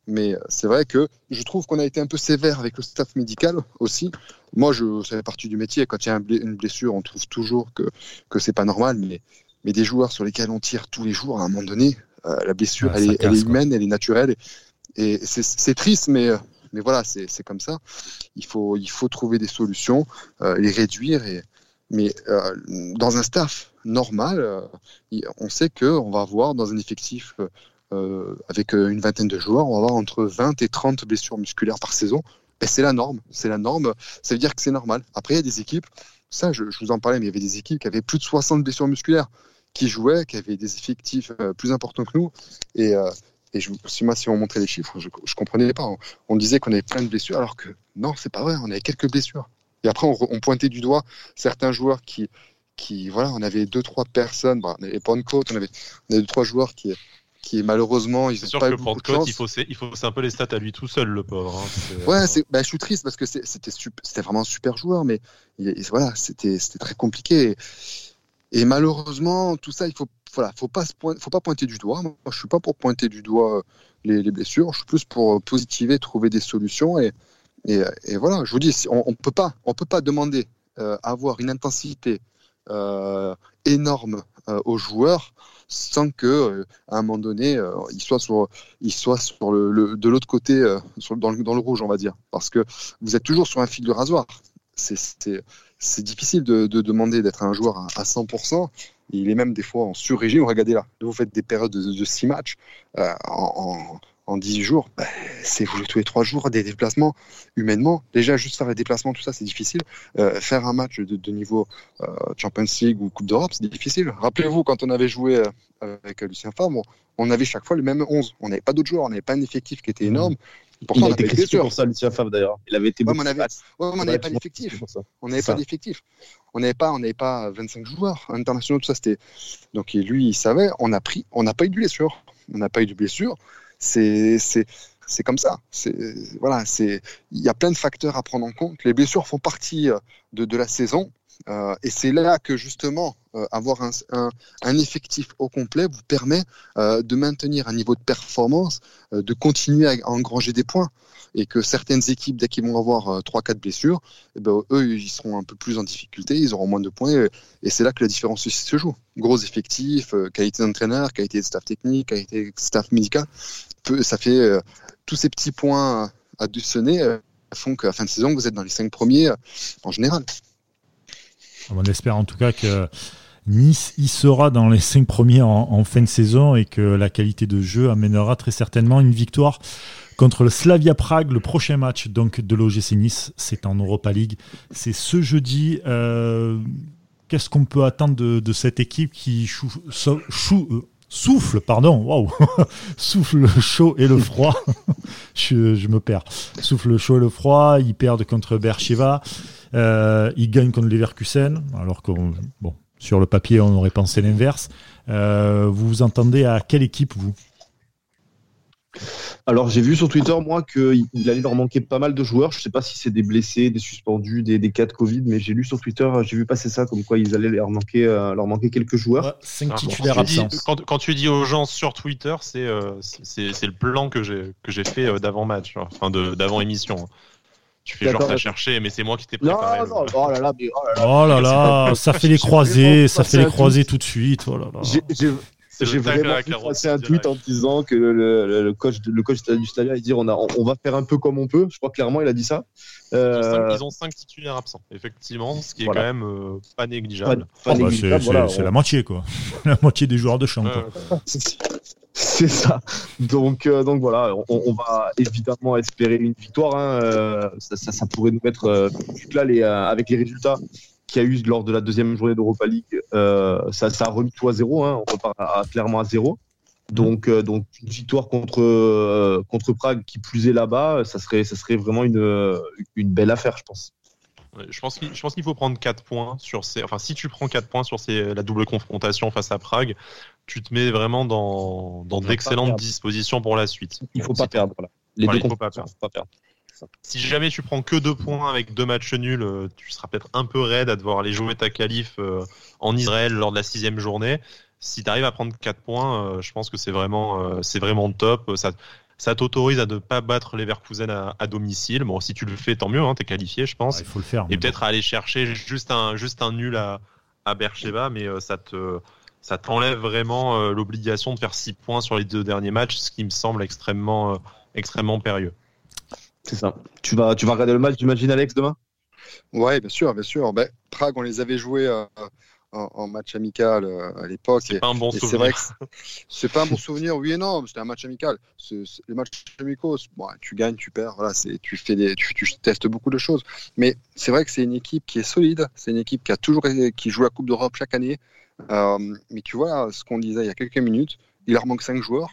Speaker 4: Mais c'est vrai que je trouve qu'on a été un peu sévère avec le staff médical aussi. Moi, je, ça fait partie du métier. Quand il y a une blessure, on trouve toujours que, que c'est pas normal. Mais, mais des joueurs sur lesquels on tire tous les jours, à un moment donné, euh, la blessure, elle, est, elle, est, humaine, elle est naturelle. Et, c'est triste, mais, mais voilà, c'est comme ça. Il faut, il faut trouver des solutions, euh, les réduire. Et, mais euh, dans un staff normal, euh, on sait qu'on va avoir dans un effectif euh, avec euh, une vingtaine de joueurs, on va avoir entre 20 et 30 blessures musculaires par saison. Et c'est la norme. C'est la norme. Ça veut dire que c'est normal. Après, il y a des équipes, ça, je, vous en parlais, mais il y avait des équipes qui avaient plus de 60 blessures musculaires, qui jouaient, qui avaient des effectifs euh, plus importants que nous. Et, et je, si moi, si on montrait les chiffres, je, ne comprenais pas. On, disait qu'on avait plein de blessures, alors que non, c'est pas vrai. On avait quelques blessures. Et après, on, pointait du doigt certains joueurs qui, voilà, on avait deux, trois personnes. Bon, on avait pas on avait, on avait deux, trois joueurs qui, qui malheureusement ils
Speaker 3: sûr
Speaker 4: pas
Speaker 3: que Pentecôte, il faut il faut c'est un peu les stats à lui tout seul le pauvre hein.
Speaker 4: ouais c'est bah, je suis triste parce que c'était c'était vraiment un super joueur mais voilà c'était c'était très compliqué. Et, malheureusement tout ça il faut voilà faut pas faut pas pointer du doigt. Moi je suis pas pour pointer du doigt euh, les, les blessures. Je suis plus pour positiver trouver des solutions et et, et voilà. Je vous dis on, on peut pas on peut pas demander euh, avoir une intensité euh, énorme euh, aux joueurs sans que euh, à un moment donné euh, ils soient sur ils soient sur le, de l'autre côté sur, dans, le, rouge on va dire. Parce que vous êtes toujours sur un fil de rasoir. C'est difficile de, de demander d'être un joueur à, 100% il est même des fois en sur-régime. Regardez là, vous faites des périodes de, 6 matchs euh, en, en, 18 jours. Ben, c'est vous tous les 3 jours des déplacements humainement. Déjà, juste faire les déplacements, tout ça, c'est difficile. Euh, faire un match de, de niveau euh, Champions League ou Coupe d'Europe, c'est difficile. Rappelez-vous, quand on avait joué euh, avec Lucien Favre, on avait chaque fois le même 11. On n'avait pas d'autres joueurs, on n'avait pas un effectif qui était mmh. énorme.
Speaker 2: Pourtant, il a été critiqué pour ça, Lucien Favre d'ailleurs. Il avait été.
Speaker 4: Ouais, on n'avait pas d'effectif. On n'avait pas d'effectif. On n'avait pas, on pas 25 joueurs internationaux. Tout ça, c'était. Donc lui, il savait. On a pris, on n'a pas eu de blessure. On n'a pas eu de blessure. C'est, c'est, comme ça. Voilà. C'est. Il y a plein de facteurs à prendre en compte. Les blessures font partie euh, de, de la saison. Euh, et c'est là que justement euh, avoir un, effectif au complet vous permet euh, de maintenir un niveau de performance, de continuer à, engranger des points. Et que certaines équipes, dès qu'ils vont avoir 3-4 blessures, eh ben, eux, ils seront un peu plus en difficulté, ils auront moins de points. Et, c'est là que la différence se joue. Gros effectifs, qualité d'entraîneur, qualité de staff technique, qualité de staff médical. Ça fait tous ces petits points additionnés font qu'à fin de saison, vous êtes dans les 5 premiers en général.
Speaker 1: On espère en tout cas que Nice y sera dans les cinq premiers en, fin de saison et que la qualité de jeu amènera très certainement une victoire contre le Slavia Prague. Le prochain match donc de l'OGC Nice, c'est en Europa League. C'est ce jeudi. Euh, qu'est-ce qu'on peut attendre de, cette équipe qui euh, souffle, pardon, souffle le chaud et le froid. je, me perds. Souffle le chaud et le froid. Ils perdent contre Bercheva. Euh, ils gagnent contre Leverkusen, alors que bon, sur le papier, on aurait pensé l'inverse. Euh, vous vous entendez à quelle équipe, vous?
Speaker 2: Alors j'ai vu sur Twitter moi qu'il allait leur manquer pas mal de joueurs. Je sais pas si c'est des blessés, des suspendus, des, cas de Covid, mais j'ai lu sur Twitter, j'ai vu passer ça comme quoi ils allaient leur manquer, euh, leur manquer quelques joueurs.
Speaker 1: cinq ah, titulaires absents.
Speaker 3: Quand, tu dis aux gens sur Twitter, c'est euh, c'est le plan que j'ai que j'ai fait d'avant match, enfin d'avant émission. Tu fais genre t'as cherché, mais c'est moi qui t'ai préparé.
Speaker 2: Non, non, oh là là, mais
Speaker 1: oh là là, oh là, là ça fait les croisés, ça fait les croisés tout de suite. Oh là là.
Speaker 2: J'ai vraiment fait un tweet en disant que le, le, coach, le coach du Stade il dit on, a, on, va faire un peu comme on peut. Je crois clairement il a dit ça.
Speaker 3: Euh... Ils, ont cinq, titulaires absents, effectivement, ce qui est quand même euh, pas négligeable.
Speaker 1: Pas, pas oh, bah c'est la moitié quoi, la moitié des joueurs de champ.
Speaker 2: C'est ça. Donc, euh, donc voilà, on, va évidemment espérer une victoire. Hein. Euh, ça, pourrait nous mettre euh, là les, avec les résultats qu'il y a eu lors de la deuxième journée d'Europa League. ça, ça a remis tout à zéro. Hein. On repart clairement à zéro. Donc, donc une victoire contre, contre Prague qui plus est là-bas, ça serait, ça serait vraiment une, une belle affaire, je pense.
Speaker 3: Je pense qu'il, faut prendre 4 points sur ces. Enfin, si tu prends 4 points sur ces, la double confrontation face à Prague, tu te mets vraiment dans, dans d'excellentes dispositions pour la suite.
Speaker 2: Il faut pas perdre.
Speaker 3: Les deux il faut pas perdre. Faut pas perdre. Si jamais tu prends que 2 points avec deux matchs nuls, euh, tu seras peut-être un peu raide à devoir aller jouer ta qualif euh, en Israël lors de la sixième journée. Si tu arrives à prendre 4 points, euh, je pense que c'est vraiment, c'est vraiment top. Ça, ça t'autorise à ne pas battre les Verkusen à, à, domicile. Bon, si tu le fais, tant mieux, hein, t'es qualifié, je pense.
Speaker 1: il faut le faire.
Speaker 3: Et peut-être aller chercher juste un, juste un nul à, à Bercheva, mais euh, ça te, ça t'enlève vraiment euh, l'obligation de faire 6 points sur les deux derniers matchs, ce qui me semble extrêmement, euh, extrêmement périlleux.
Speaker 2: C'est ça. Tu vas, tu vas regarder le match, j'imagine, Alex, demain?
Speaker 4: Ouais, bien sûr, bien sûr. Ben, Prague, on les avait joués en, match amical euh, à l'époque.
Speaker 3: C'est pas un bon souvenir.
Speaker 4: C'est pas un bon souvenir, oui et non. C'était un match amical. les matchs amicaux, bon, tu gagnes, tu perds. Voilà, tu fais des, tu, testes beaucoup de choses. Mais c'est vrai que c'est une équipe qui est solide. C'est une équipe qui a toujours qui joue la Coupe d'Europe chaque année. Euh, mais tu vois ce qu'on disait il y a quelques minutes. Il leur manque 5 joueurs.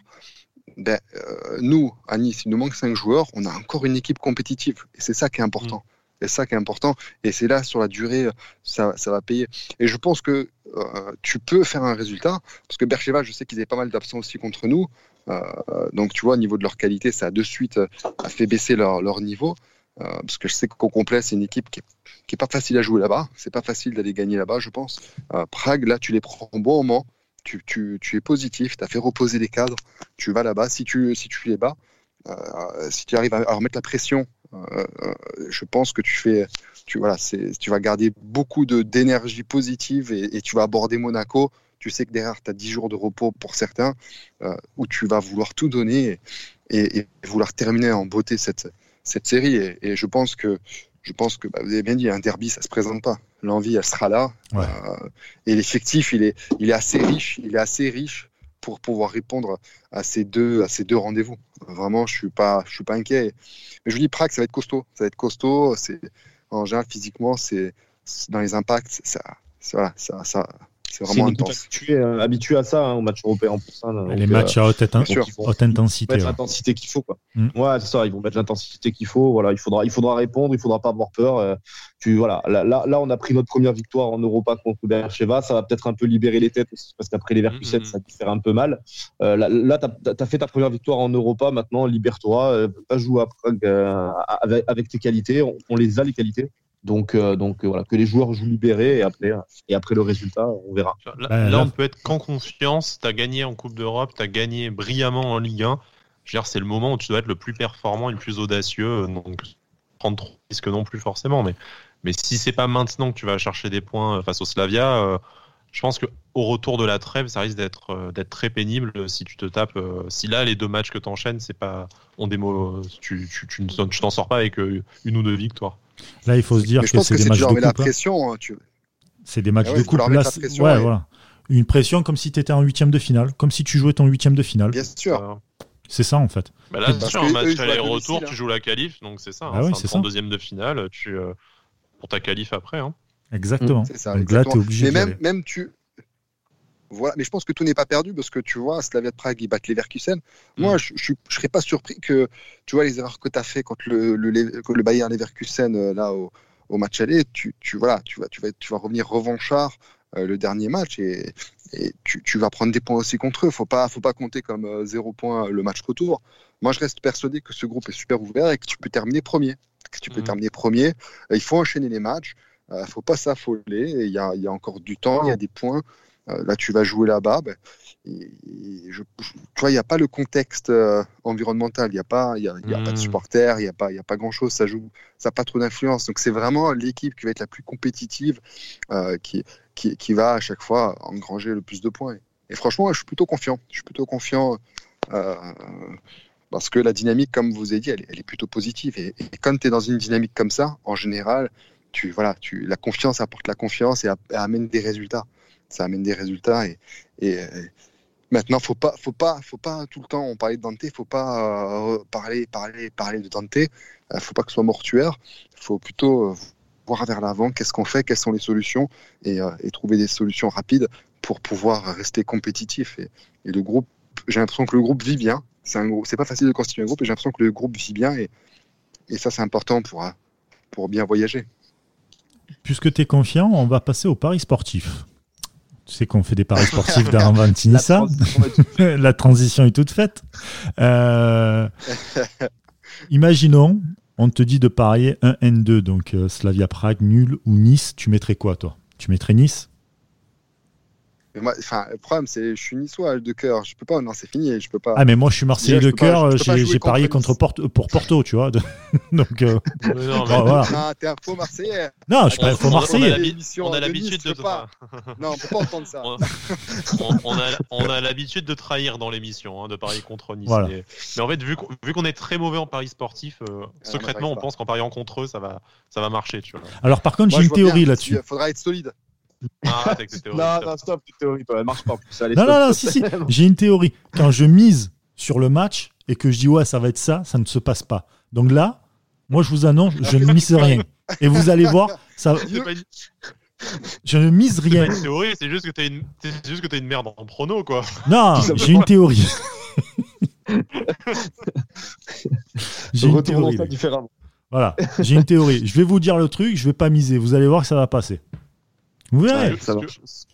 Speaker 4: Ben, euh, nous, à Nice, il nous manque 5 joueurs. On a encore une équipe compétitive. Et c'est ça qui est important. C'est ça qui est important. Et c'est là, sur la durée, ça, ça, va payer. Et je pense que euh, tu peux faire un résultat. Parce que Bercheva, je sais qu'ils avaient pas mal d'absents aussi contre nous. Euh, donc, tu vois, au niveau de leur qualité, ça a de suite euh, fait baisser leur, niveau. parce que je sais qu'au complet, c'est une équipe qui est, pas facile à jouer là-bas. C'est pas facile d'aller gagner là-bas, je pense. Prague, là, tu les prends au bon moment. Tu, es positif, tu as fait reposer les cadres, tu vas là-bas. Si tu, les bats, si tu arrives à remettre la pression euh, je pense que tu fais, tu voilà, tu vas garder beaucoup d'énergie positive et, tu vas aborder Monaco. Tu sais que derrière, tu as 10 jours de repos pour certains, euh, où tu vas vouloir tout donner et, vouloir terminer en beauté cette, cette série. Et, je pense que je pense que bah, vous avez bien dit, un derby, ça se présente pas. L'envie, elle sera là.
Speaker 1: Ouais.
Speaker 4: Euh, et l'effectif, il est, il est assez riche. Il est assez riche pour pouvoir répondre à ces deux, à ces deux rendez-vous. Vraiment, je suis pas, je suis pas inquiet. Mais je vous dis, Prague, ça va être costaud. Ça va être costaud. En général, physiquement, c'est, dans les impacts, ça, voilà, ça, ça, c'est
Speaker 2: C'est
Speaker 4: vraiment
Speaker 2: une équipe
Speaker 4: intense.
Speaker 2: habituée, euh, habituée à ça, hein, au match européen en plus. hein, donc,
Speaker 1: Les
Speaker 2: euh,
Speaker 1: matchs à haute,
Speaker 4: sûr.
Speaker 1: haute intensité.
Speaker 2: mettre
Speaker 1: ouais.
Speaker 2: l'intensité qu'il faut quoi.
Speaker 1: Mm.
Speaker 2: Ouais, c'est ça, ils vont mettre l'intensité qu'il faut, voilà, il faudra il faudra répondre, il faudra pas avoir peur. euh, tu voilà, là, là là, on a pris notre première victoire en Europa contre Bercheva, ça va peut-être un peu libérer les têtes aussi parce qu'après les Verkusen
Speaker 3: Mhm.
Speaker 2: ça peut faire un peu mal. Euh, là là tu as, fait ta première victoire en Europa, maintenant libère-toi, euh, pas jouer à Prague euh, avec, avec tes qualités, on, on les a les qualités. Donc euh, donc euh, voilà, que les joueurs jouent libérés et après et après le résultat, on verra.
Speaker 3: Là, là,
Speaker 1: là-
Speaker 3: on ne peut être qu'en confiance. Tu as gagné en Coupe d'Europe, tu as gagné brillamment en Ligue 1. Je veux dire, c'est le moment où tu dois être le plus performant et le plus audacieux. Donc, prendre trop de risques non plus forcément. Mais, mais si c'est pas maintenant que tu vas chercher des points face au Slavia, euh, je pense que au retour de la trêve, ça risque d'être euh, d'être très pénible si tu te tapes. euh, si là, les deux matchs que tu enchaînes, c'est pas, ont des mots, tu tu- tu t'en sors pas avec euh, une ou deux victoires.
Speaker 1: Là, il faut se dire
Speaker 4: Mais
Speaker 1: que c'est des matchs
Speaker 4: leur
Speaker 1: de
Speaker 4: la
Speaker 1: coupe. hein.
Speaker 4: pression. hein, tu-
Speaker 1: C'est des matchs
Speaker 4: Ah ouais,
Speaker 1: de coupe. Là,
Speaker 4: pression
Speaker 1: ouais, voilà. Une pression comme si tu étais en huitième de finale, comme si tu jouais ton huitième de finale.
Speaker 4: Bien sûr.
Speaker 3: Euh,
Speaker 1: C'est ça en fait.
Speaker 3: Bah là, sur un match aller-retour, tu
Speaker 4: hein.
Speaker 3: joues la qualif, donc c'est ça.
Speaker 1: Ah
Speaker 3: hein,
Speaker 1: oui,
Speaker 3: c'est deuxième de finale, tu euh, pour ta qualif après. Hein.
Speaker 1: Exactement.
Speaker 4: C'est ça.
Speaker 1: Donc là, tu es obligé
Speaker 4: Mais même, même tu. Voilà, mais je pense que tout n'est pas perdu parce que tu vois, Slavia de Prague, ils battent Leverkusen. Moi, je ne serais pas surpris que tu vois les erreurs que tu as fait contre le, le, le, le Bayern Leverkusen euh, là au, au match aller. Tu, tu, voilà, tu, vas, tu, vas, tu vas revenir revanchard euh, le dernier match et, et tu, tu, vas prendre des points aussi contre eux. Il ne faut pas, faut pas compter comme euh, zéro point le match retour. Moi, je reste persuadé que ce groupe est super ouvert et que tu peux terminer premier. Que tu peux
Speaker 3: Mhm.
Speaker 4: terminer premier. Il faut enchaîner les matchs. Il ne faut pas s'affoler. Il y a, il y a encore du temps, il y a des points. Euh, là, tu vas jouer là-bas. Ben, je- je- tu vois, il n'y a pas le contexte euh, environnemental. Il n'y a pas, y a, il y a pas de
Speaker 3: Mm.
Speaker 4: supporters. Il n'y a pas, y a pas grand-chose. Ça joue, ça n'a pas trop d'influence. Donc, c'est vraiment l'équipe qui va être la plus compétitive, euh, qui, qui, qui va à chaque fois engranger le plus de points. Et, franchement, je suis plutôt confiant. Je suis plutôt confiant. euh, parce que la dynamique, comme vous avez dit, elle, est- elle est plutôt positive. Et, et quand tu es dans une dynamique comme ça, en général, tu, voilà, tu, la confiance apporte la confiance et, a- et amène des résultats. Ça amène des résultats. Et, maintenant, faut pas, faut pas, faut pas tout le temps. On parlait de Dante, faut pas euh, parler, parler, parler de Dante. Euh, faut pas que ce soit mortuaire. faut plutôt euh, voir vers l'avant. Qu'est-ce qu'on fait Quelles sont les solutions et, euh, trouver des solutions rapides pour pouvoir rester compétitif. Et, le groupe, j'ai l'impression que le groupe vit bien. C'est c'est pas facile de constituer un groupe, et j'ai l'impression que le groupe vit bien. Et, ça, c'est important pour, pour bien voyager.
Speaker 1: Puisque tu es confiant, on va passer au pari sportif. Tu sais qu'on fait des paris sportifs dans Vantinissa. La transition est toute faite. Euh, imaginons, on te dit de parier un N2, donc euh, Slavia Prague, nul ou Nice. Tu mettrais quoi, toi? Tu mettrais Nice?
Speaker 4: Moi, enfin, le problème, c'est je suis niçois de cœur. Je peux pas. Non, c'est fini. Je peux pas.
Speaker 1: Ah, mais moi, je suis Marseillais de cœur. J'ai parié
Speaker 4: contre
Speaker 1: Porto, pour Porto, tu vois. donc, euh,
Speaker 3: Non, mais-
Speaker 1: bon, voilà.
Speaker 4: Ah, t'es un faux Marseillais.
Speaker 1: Non, je suis pas
Speaker 3: On-
Speaker 1: faux
Speaker 3: on- on a
Speaker 1: Marseillais.
Speaker 3: On a
Speaker 4: de
Speaker 3: l'habitude
Speaker 4: Nice,
Speaker 3: de
Speaker 4: pas. Non, on peut pas entendre ça.
Speaker 3: on, a, on a l'habitude de trahir dans l'émission, hein, de parier contre Nice.
Speaker 1: Voilà.
Speaker 3: Mais, mais en fait, vu qu'on est très mauvais en paris sportif, euh, secrètement, on pense qu'en pariant contre eux, ça va, ça va marcher. Tu vois.
Speaker 1: Alors, par contre, j'ai une théorie
Speaker 4: Il
Speaker 1: là-dessus.
Speaker 4: faudra être solide.
Speaker 3: Avec tes théories,
Speaker 2: Non,
Speaker 3: stop.
Speaker 2: non, stop, cette théorie, toi, elle marche pas. en plus. Allez,
Speaker 1: Non,
Speaker 2: stop,
Speaker 1: non, non, si, si. J'ai une théorie. Quand je mise sur le match et que je dis ouais, ça va être ça, ça ne se passe pas. Donc là, moi, je vous annonce, je ne mise rien. Et vous allez voir, ça,
Speaker 3: C'est
Speaker 1: je ne mise
Speaker 3: c'est
Speaker 1: rien.
Speaker 3: une théorie, c'est juste que t'as une, c'est juste que t'as une merde en prono, quoi.
Speaker 1: Non, j'ai une théorie. j'ai une théorie.
Speaker 2: ça différemment.
Speaker 1: Voilà, j'ai une théorie. Je vais vous dire le truc, je vais pas miser. Vous allez voir que ça va passer.
Speaker 2: Ouais.
Speaker 3: Ce
Speaker 2: ça marche.
Speaker 3: ce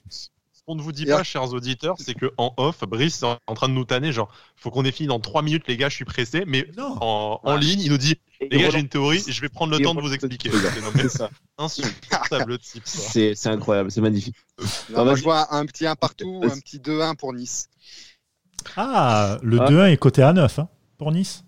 Speaker 3: qu'on ne vous dit pas, chers auditeurs, c'est que en off, Brice est en train de nous tanner, genre, faut qu'on ait fini dans 3 minutes, les gars, je suis pressé, mais
Speaker 1: Non.
Speaker 3: en, en
Speaker 2: Ouais.
Speaker 3: ligne, il nous dit, les gars, j'ai une théorie, je vais prendre le temps de vous expliquer.
Speaker 2: C'est
Speaker 3: insupportable type.
Speaker 2: C'est incroyable, c'est magnifique.
Speaker 4: Non,
Speaker 2: Ah,
Speaker 4: moi, je vois un petit 1 partout, un petit 2-1 pour Nice.
Speaker 1: Ah, le
Speaker 2: Ah.
Speaker 1: 2-1 est coté à 9 hein, pour Nice.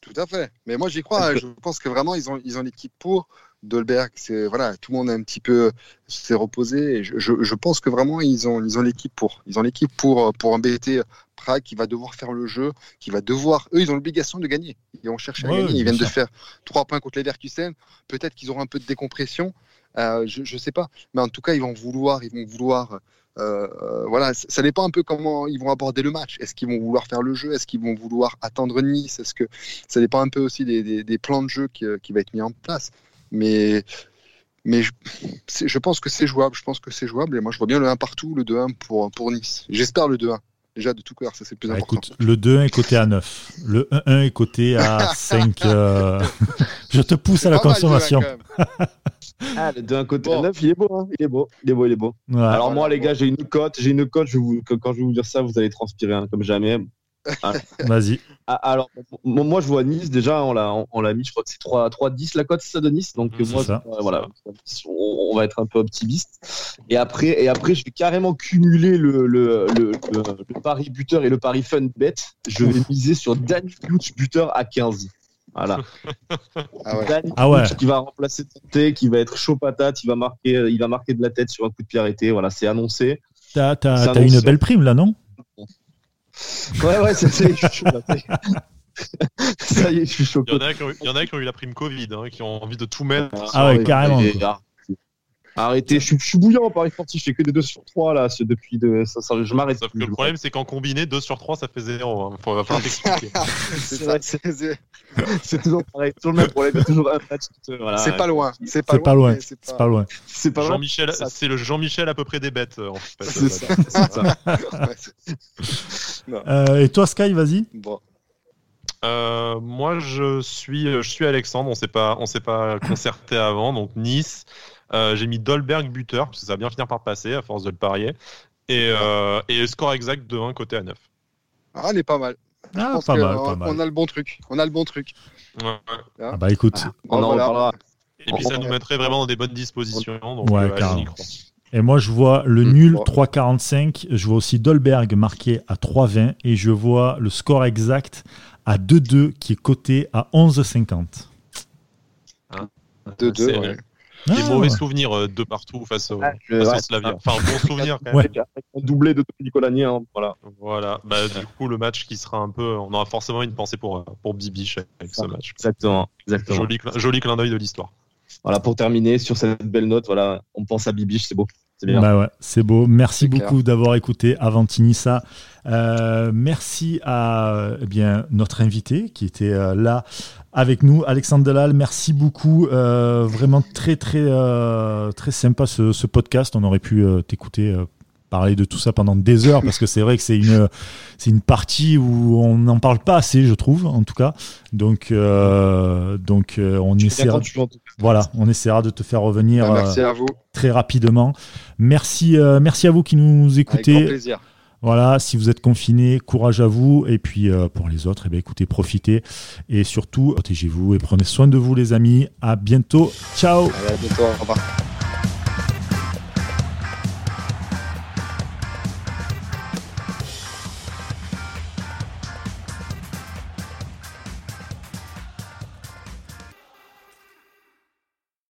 Speaker 4: Tout à fait. Mais moi, j'y crois. Je pense que vraiment, ils ont, ils ont l'équipe pour. Dolberg, c'est voilà, tout le monde a un petit peu s'est reposé. Et je, je, je pense que vraiment, ils ont, ils ont l'équipe pour. Ils ont l'équipe pour, pour embêter, Prague qui va devoir faire le jeu, qui va devoir. Eux, ils ont l'obligation de gagner. Ils à gagner. Ils viennent de faire trois points contre les Leverkusen. Peut-être qu'ils auront un peu de décompression. Euh, je ne sais pas. Mais en tout cas, ils vont vouloir. Ils vont vouloir euh, euh, voilà, ça dépend un peu comment ils vont aborder le match. Est-ce qu'ils vont vouloir faire le jeu? Est-ce qu'ils vont vouloir attendre Nice? Est-ce que ça dépend un peu aussi des, des- des plans de jeu qui, euh, qui va être mis en place. Mais mais je, je pense que c'est jouable. Je pense que c'est jouable. Et moi, je vois bien le 1 partout, le 2-1 pour pour Nice. J'espère le 2-1. Déjà de tout cœur, ça c'est plus
Speaker 1: Bah,
Speaker 4: important.
Speaker 1: écoute, le 2-1 est coté à 9. Le 1-1 est coté à 5. euh, Je te pousse à la
Speaker 4: Pas mal, le 2-1
Speaker 1: consommation.
Speaker 2: Ah, le d'un côté
Speaker 4: Bon.
Speaker 2: à 9, il est beau, hein. il est beau, il est beau, il est beau.
Speaker 1: Ouais.
Speaker 2: Alors moi, les gars, j'ai une cote, j'ai une cote. Je vais vous, que- quand je vais vous dire ça, vous allez transpirer hein, comme jamais.
Speaker 1: Vas-y.
Speaker 2: Ah, alors, moi, je vois Nice déjà, on l'a, on, l'a mis, je crois que c'est 3, 3-10 la cote, c'est ça de Nice. Donc moi,
Speaker 1: ça.
Speaker 2: euh, voilà, on, on va être un peu optimiste. Et après, et après, je vais carrément cumuler le, le, le, le, le pari buteur et le pari fun bet. Je vais miser sur Dan Hughes buteur à 15. Voilà.
Speaker 4: Ah ouais.
Speaker 2: Dan
Speaker 1: Ah ouais.
Speaker 2: Qui va remplacer Tonté, qui va être chaud patate, il va marquer, il va marquer de la tête sur un coup de pied arrêté. Voilà, c'est annoncé.
Speaker 1: T'as t'as- t'as une belle prime là, non?
Speaker 2: Ouais, ouais, c'est, c'est- je suis chaud, là, ça y est. Ça y est, je suis chaud.
Speaker 3: Il y en a qui ont, il y en a qui ont eu la prime Covid, hein, qui ont envie de tout mettre.
Speaker 1: Ah ouais, carrément,
Speaker 2: et-. Arrêtez, je suis, je suis bouillant en Paris sportif, je fais que des 2 sur 3 là, ce- depuis de, ça, ça- je m'arrête.
Speaker 3: Sauf que le problème, c'est qu'en combiné, 2 sur 3, ça fait 0. Hein. Faut, va falloir t'expliquer.
Speaker 4: c'est ça.
Speaker 2: toujours pareil, toujours le même problème, il y a toujours un match voilà.
Speaker 4: c'est pas loin. C'est
Speaker 1: C'est pas loin.
Speaker 4: c'est
Speaker 1: C'est pas loin.
Speaker 2: C'est pas vrai.
Speaker 3: Jean-Michel,
Speaker 2: ça.
Speaker 3: c'est le Jean-Michel à peu près des bêtes, euh, en fait.
Speaker 2: C'est ça, c'est ça.
Speaker 4: Ouais,
Speaker 1: Euh, et toi, Sky, vas-y.
Speaker 4: Bon.
Speaker 3: Euh, moi, je suis, je suis Alexandre. On s'est pas, on s'est pas concerté avant. Donc Nice. Euh, j'ai mis Dolberg buteur parce que ça va bien finir par passer à force de le parier. Et, euh, et le score exact de 1 côté à 9.
Speaker 4: Ah, elle est pas mal.
Speaker 1: Ah, pas
Speaker 4: que
Speaker 1: mal,
Speaker 4: on,
Speaker 1: pas mal.
Speaker 4: on a le bon truc. On a le bon truc.
Speaker 3: Ouais.
Speaker 1: Ah bah écoute,
Speaker 2: On en
Speaker 4: Voilà.
Speaker 2: reparlera.
Speaker 3: Et puis ça nous mettrait vraiment dans des bonnes dispositions. Donc,
Speaker 1: Ouais,
Speaker 3: euh,
Speaker 1: et moi je vois le
Speaker 4: Mm.
Speaker 1: nul
Speaker 4: Bon.
Speaker 1: 3,45. Je vois aussi Dolberg marqué à 3,20. Et je vois le score exact à 2-2 qui est coté à 11,50.
Speaker 4: 2-2.
Speaker 3: C'est-
Speaker 4: ouais.
Speaker 3: Des
Speaker 1: Ah,
Speaker 3: mauvais souvenirs euh, de partout face au,
Speaker 2: Ah,
Speaker 3: au
Speaker 2: ouais.
Speaker 3: Slavia. Enfin, un bon souvenir quand même.
Speaker 1: Ouais.
Speaker 2: Doublé de Nicolas Nien, voilà.
Speaker 3: Voilà. Bah, du coup, le match qui sera un peu. On aura forcément une pensée pour, pour Bibiche avec ce match.
Speaker 2: Exactement, exactement.
Speaker 3: Joli, joli clin d'œil de l'histoire.
Speaker 2: Voilà, pour terminer sur cette belle note, voilà, on pense à Bibiche, c'est beau. C'est bien.
Speaker 1: Bah ouais, c'est beau. Merci
Speaker 4: C'est
Speaker 1: beaucoup d'avoir écouté Avantinissa. Euh, merci à eh bien notre invité qui était euh, là avec nous, Alexandre Delal. Merci beaucoup. Euh, vraiment très très euh, très sympa ce, ce podcast. On aurait pu euh, t'écouter euh, parler de tout ça pendant des heures parce que c'est vrai que c'est une c'est une partie où on n'en parle pas assez, je trouve, en tout cas. Donc euh, donc euh, on essaiera. Voilà, on essaiera de te faire revenir.
Speaker 4: Bah,
Speaker 1: euh,
Speaker 4: merci à vous.
Speaker 1: très rapidement. Merci, merci à vous qui nous
Speaker 4: Avec grand
Speaker 1: écoutez.
Speaker 4: plaisir.
Speaker 1: Voilà, si vous êtes confinés, courage à vous. Et puis euh, pour les autres, eh bien, écoutez, profitez et surtout protégez-vous et prenez soin de vous, les amis. À bientôt. Ciao.
Speaker 4: Allez, à bientôt. Au revoir.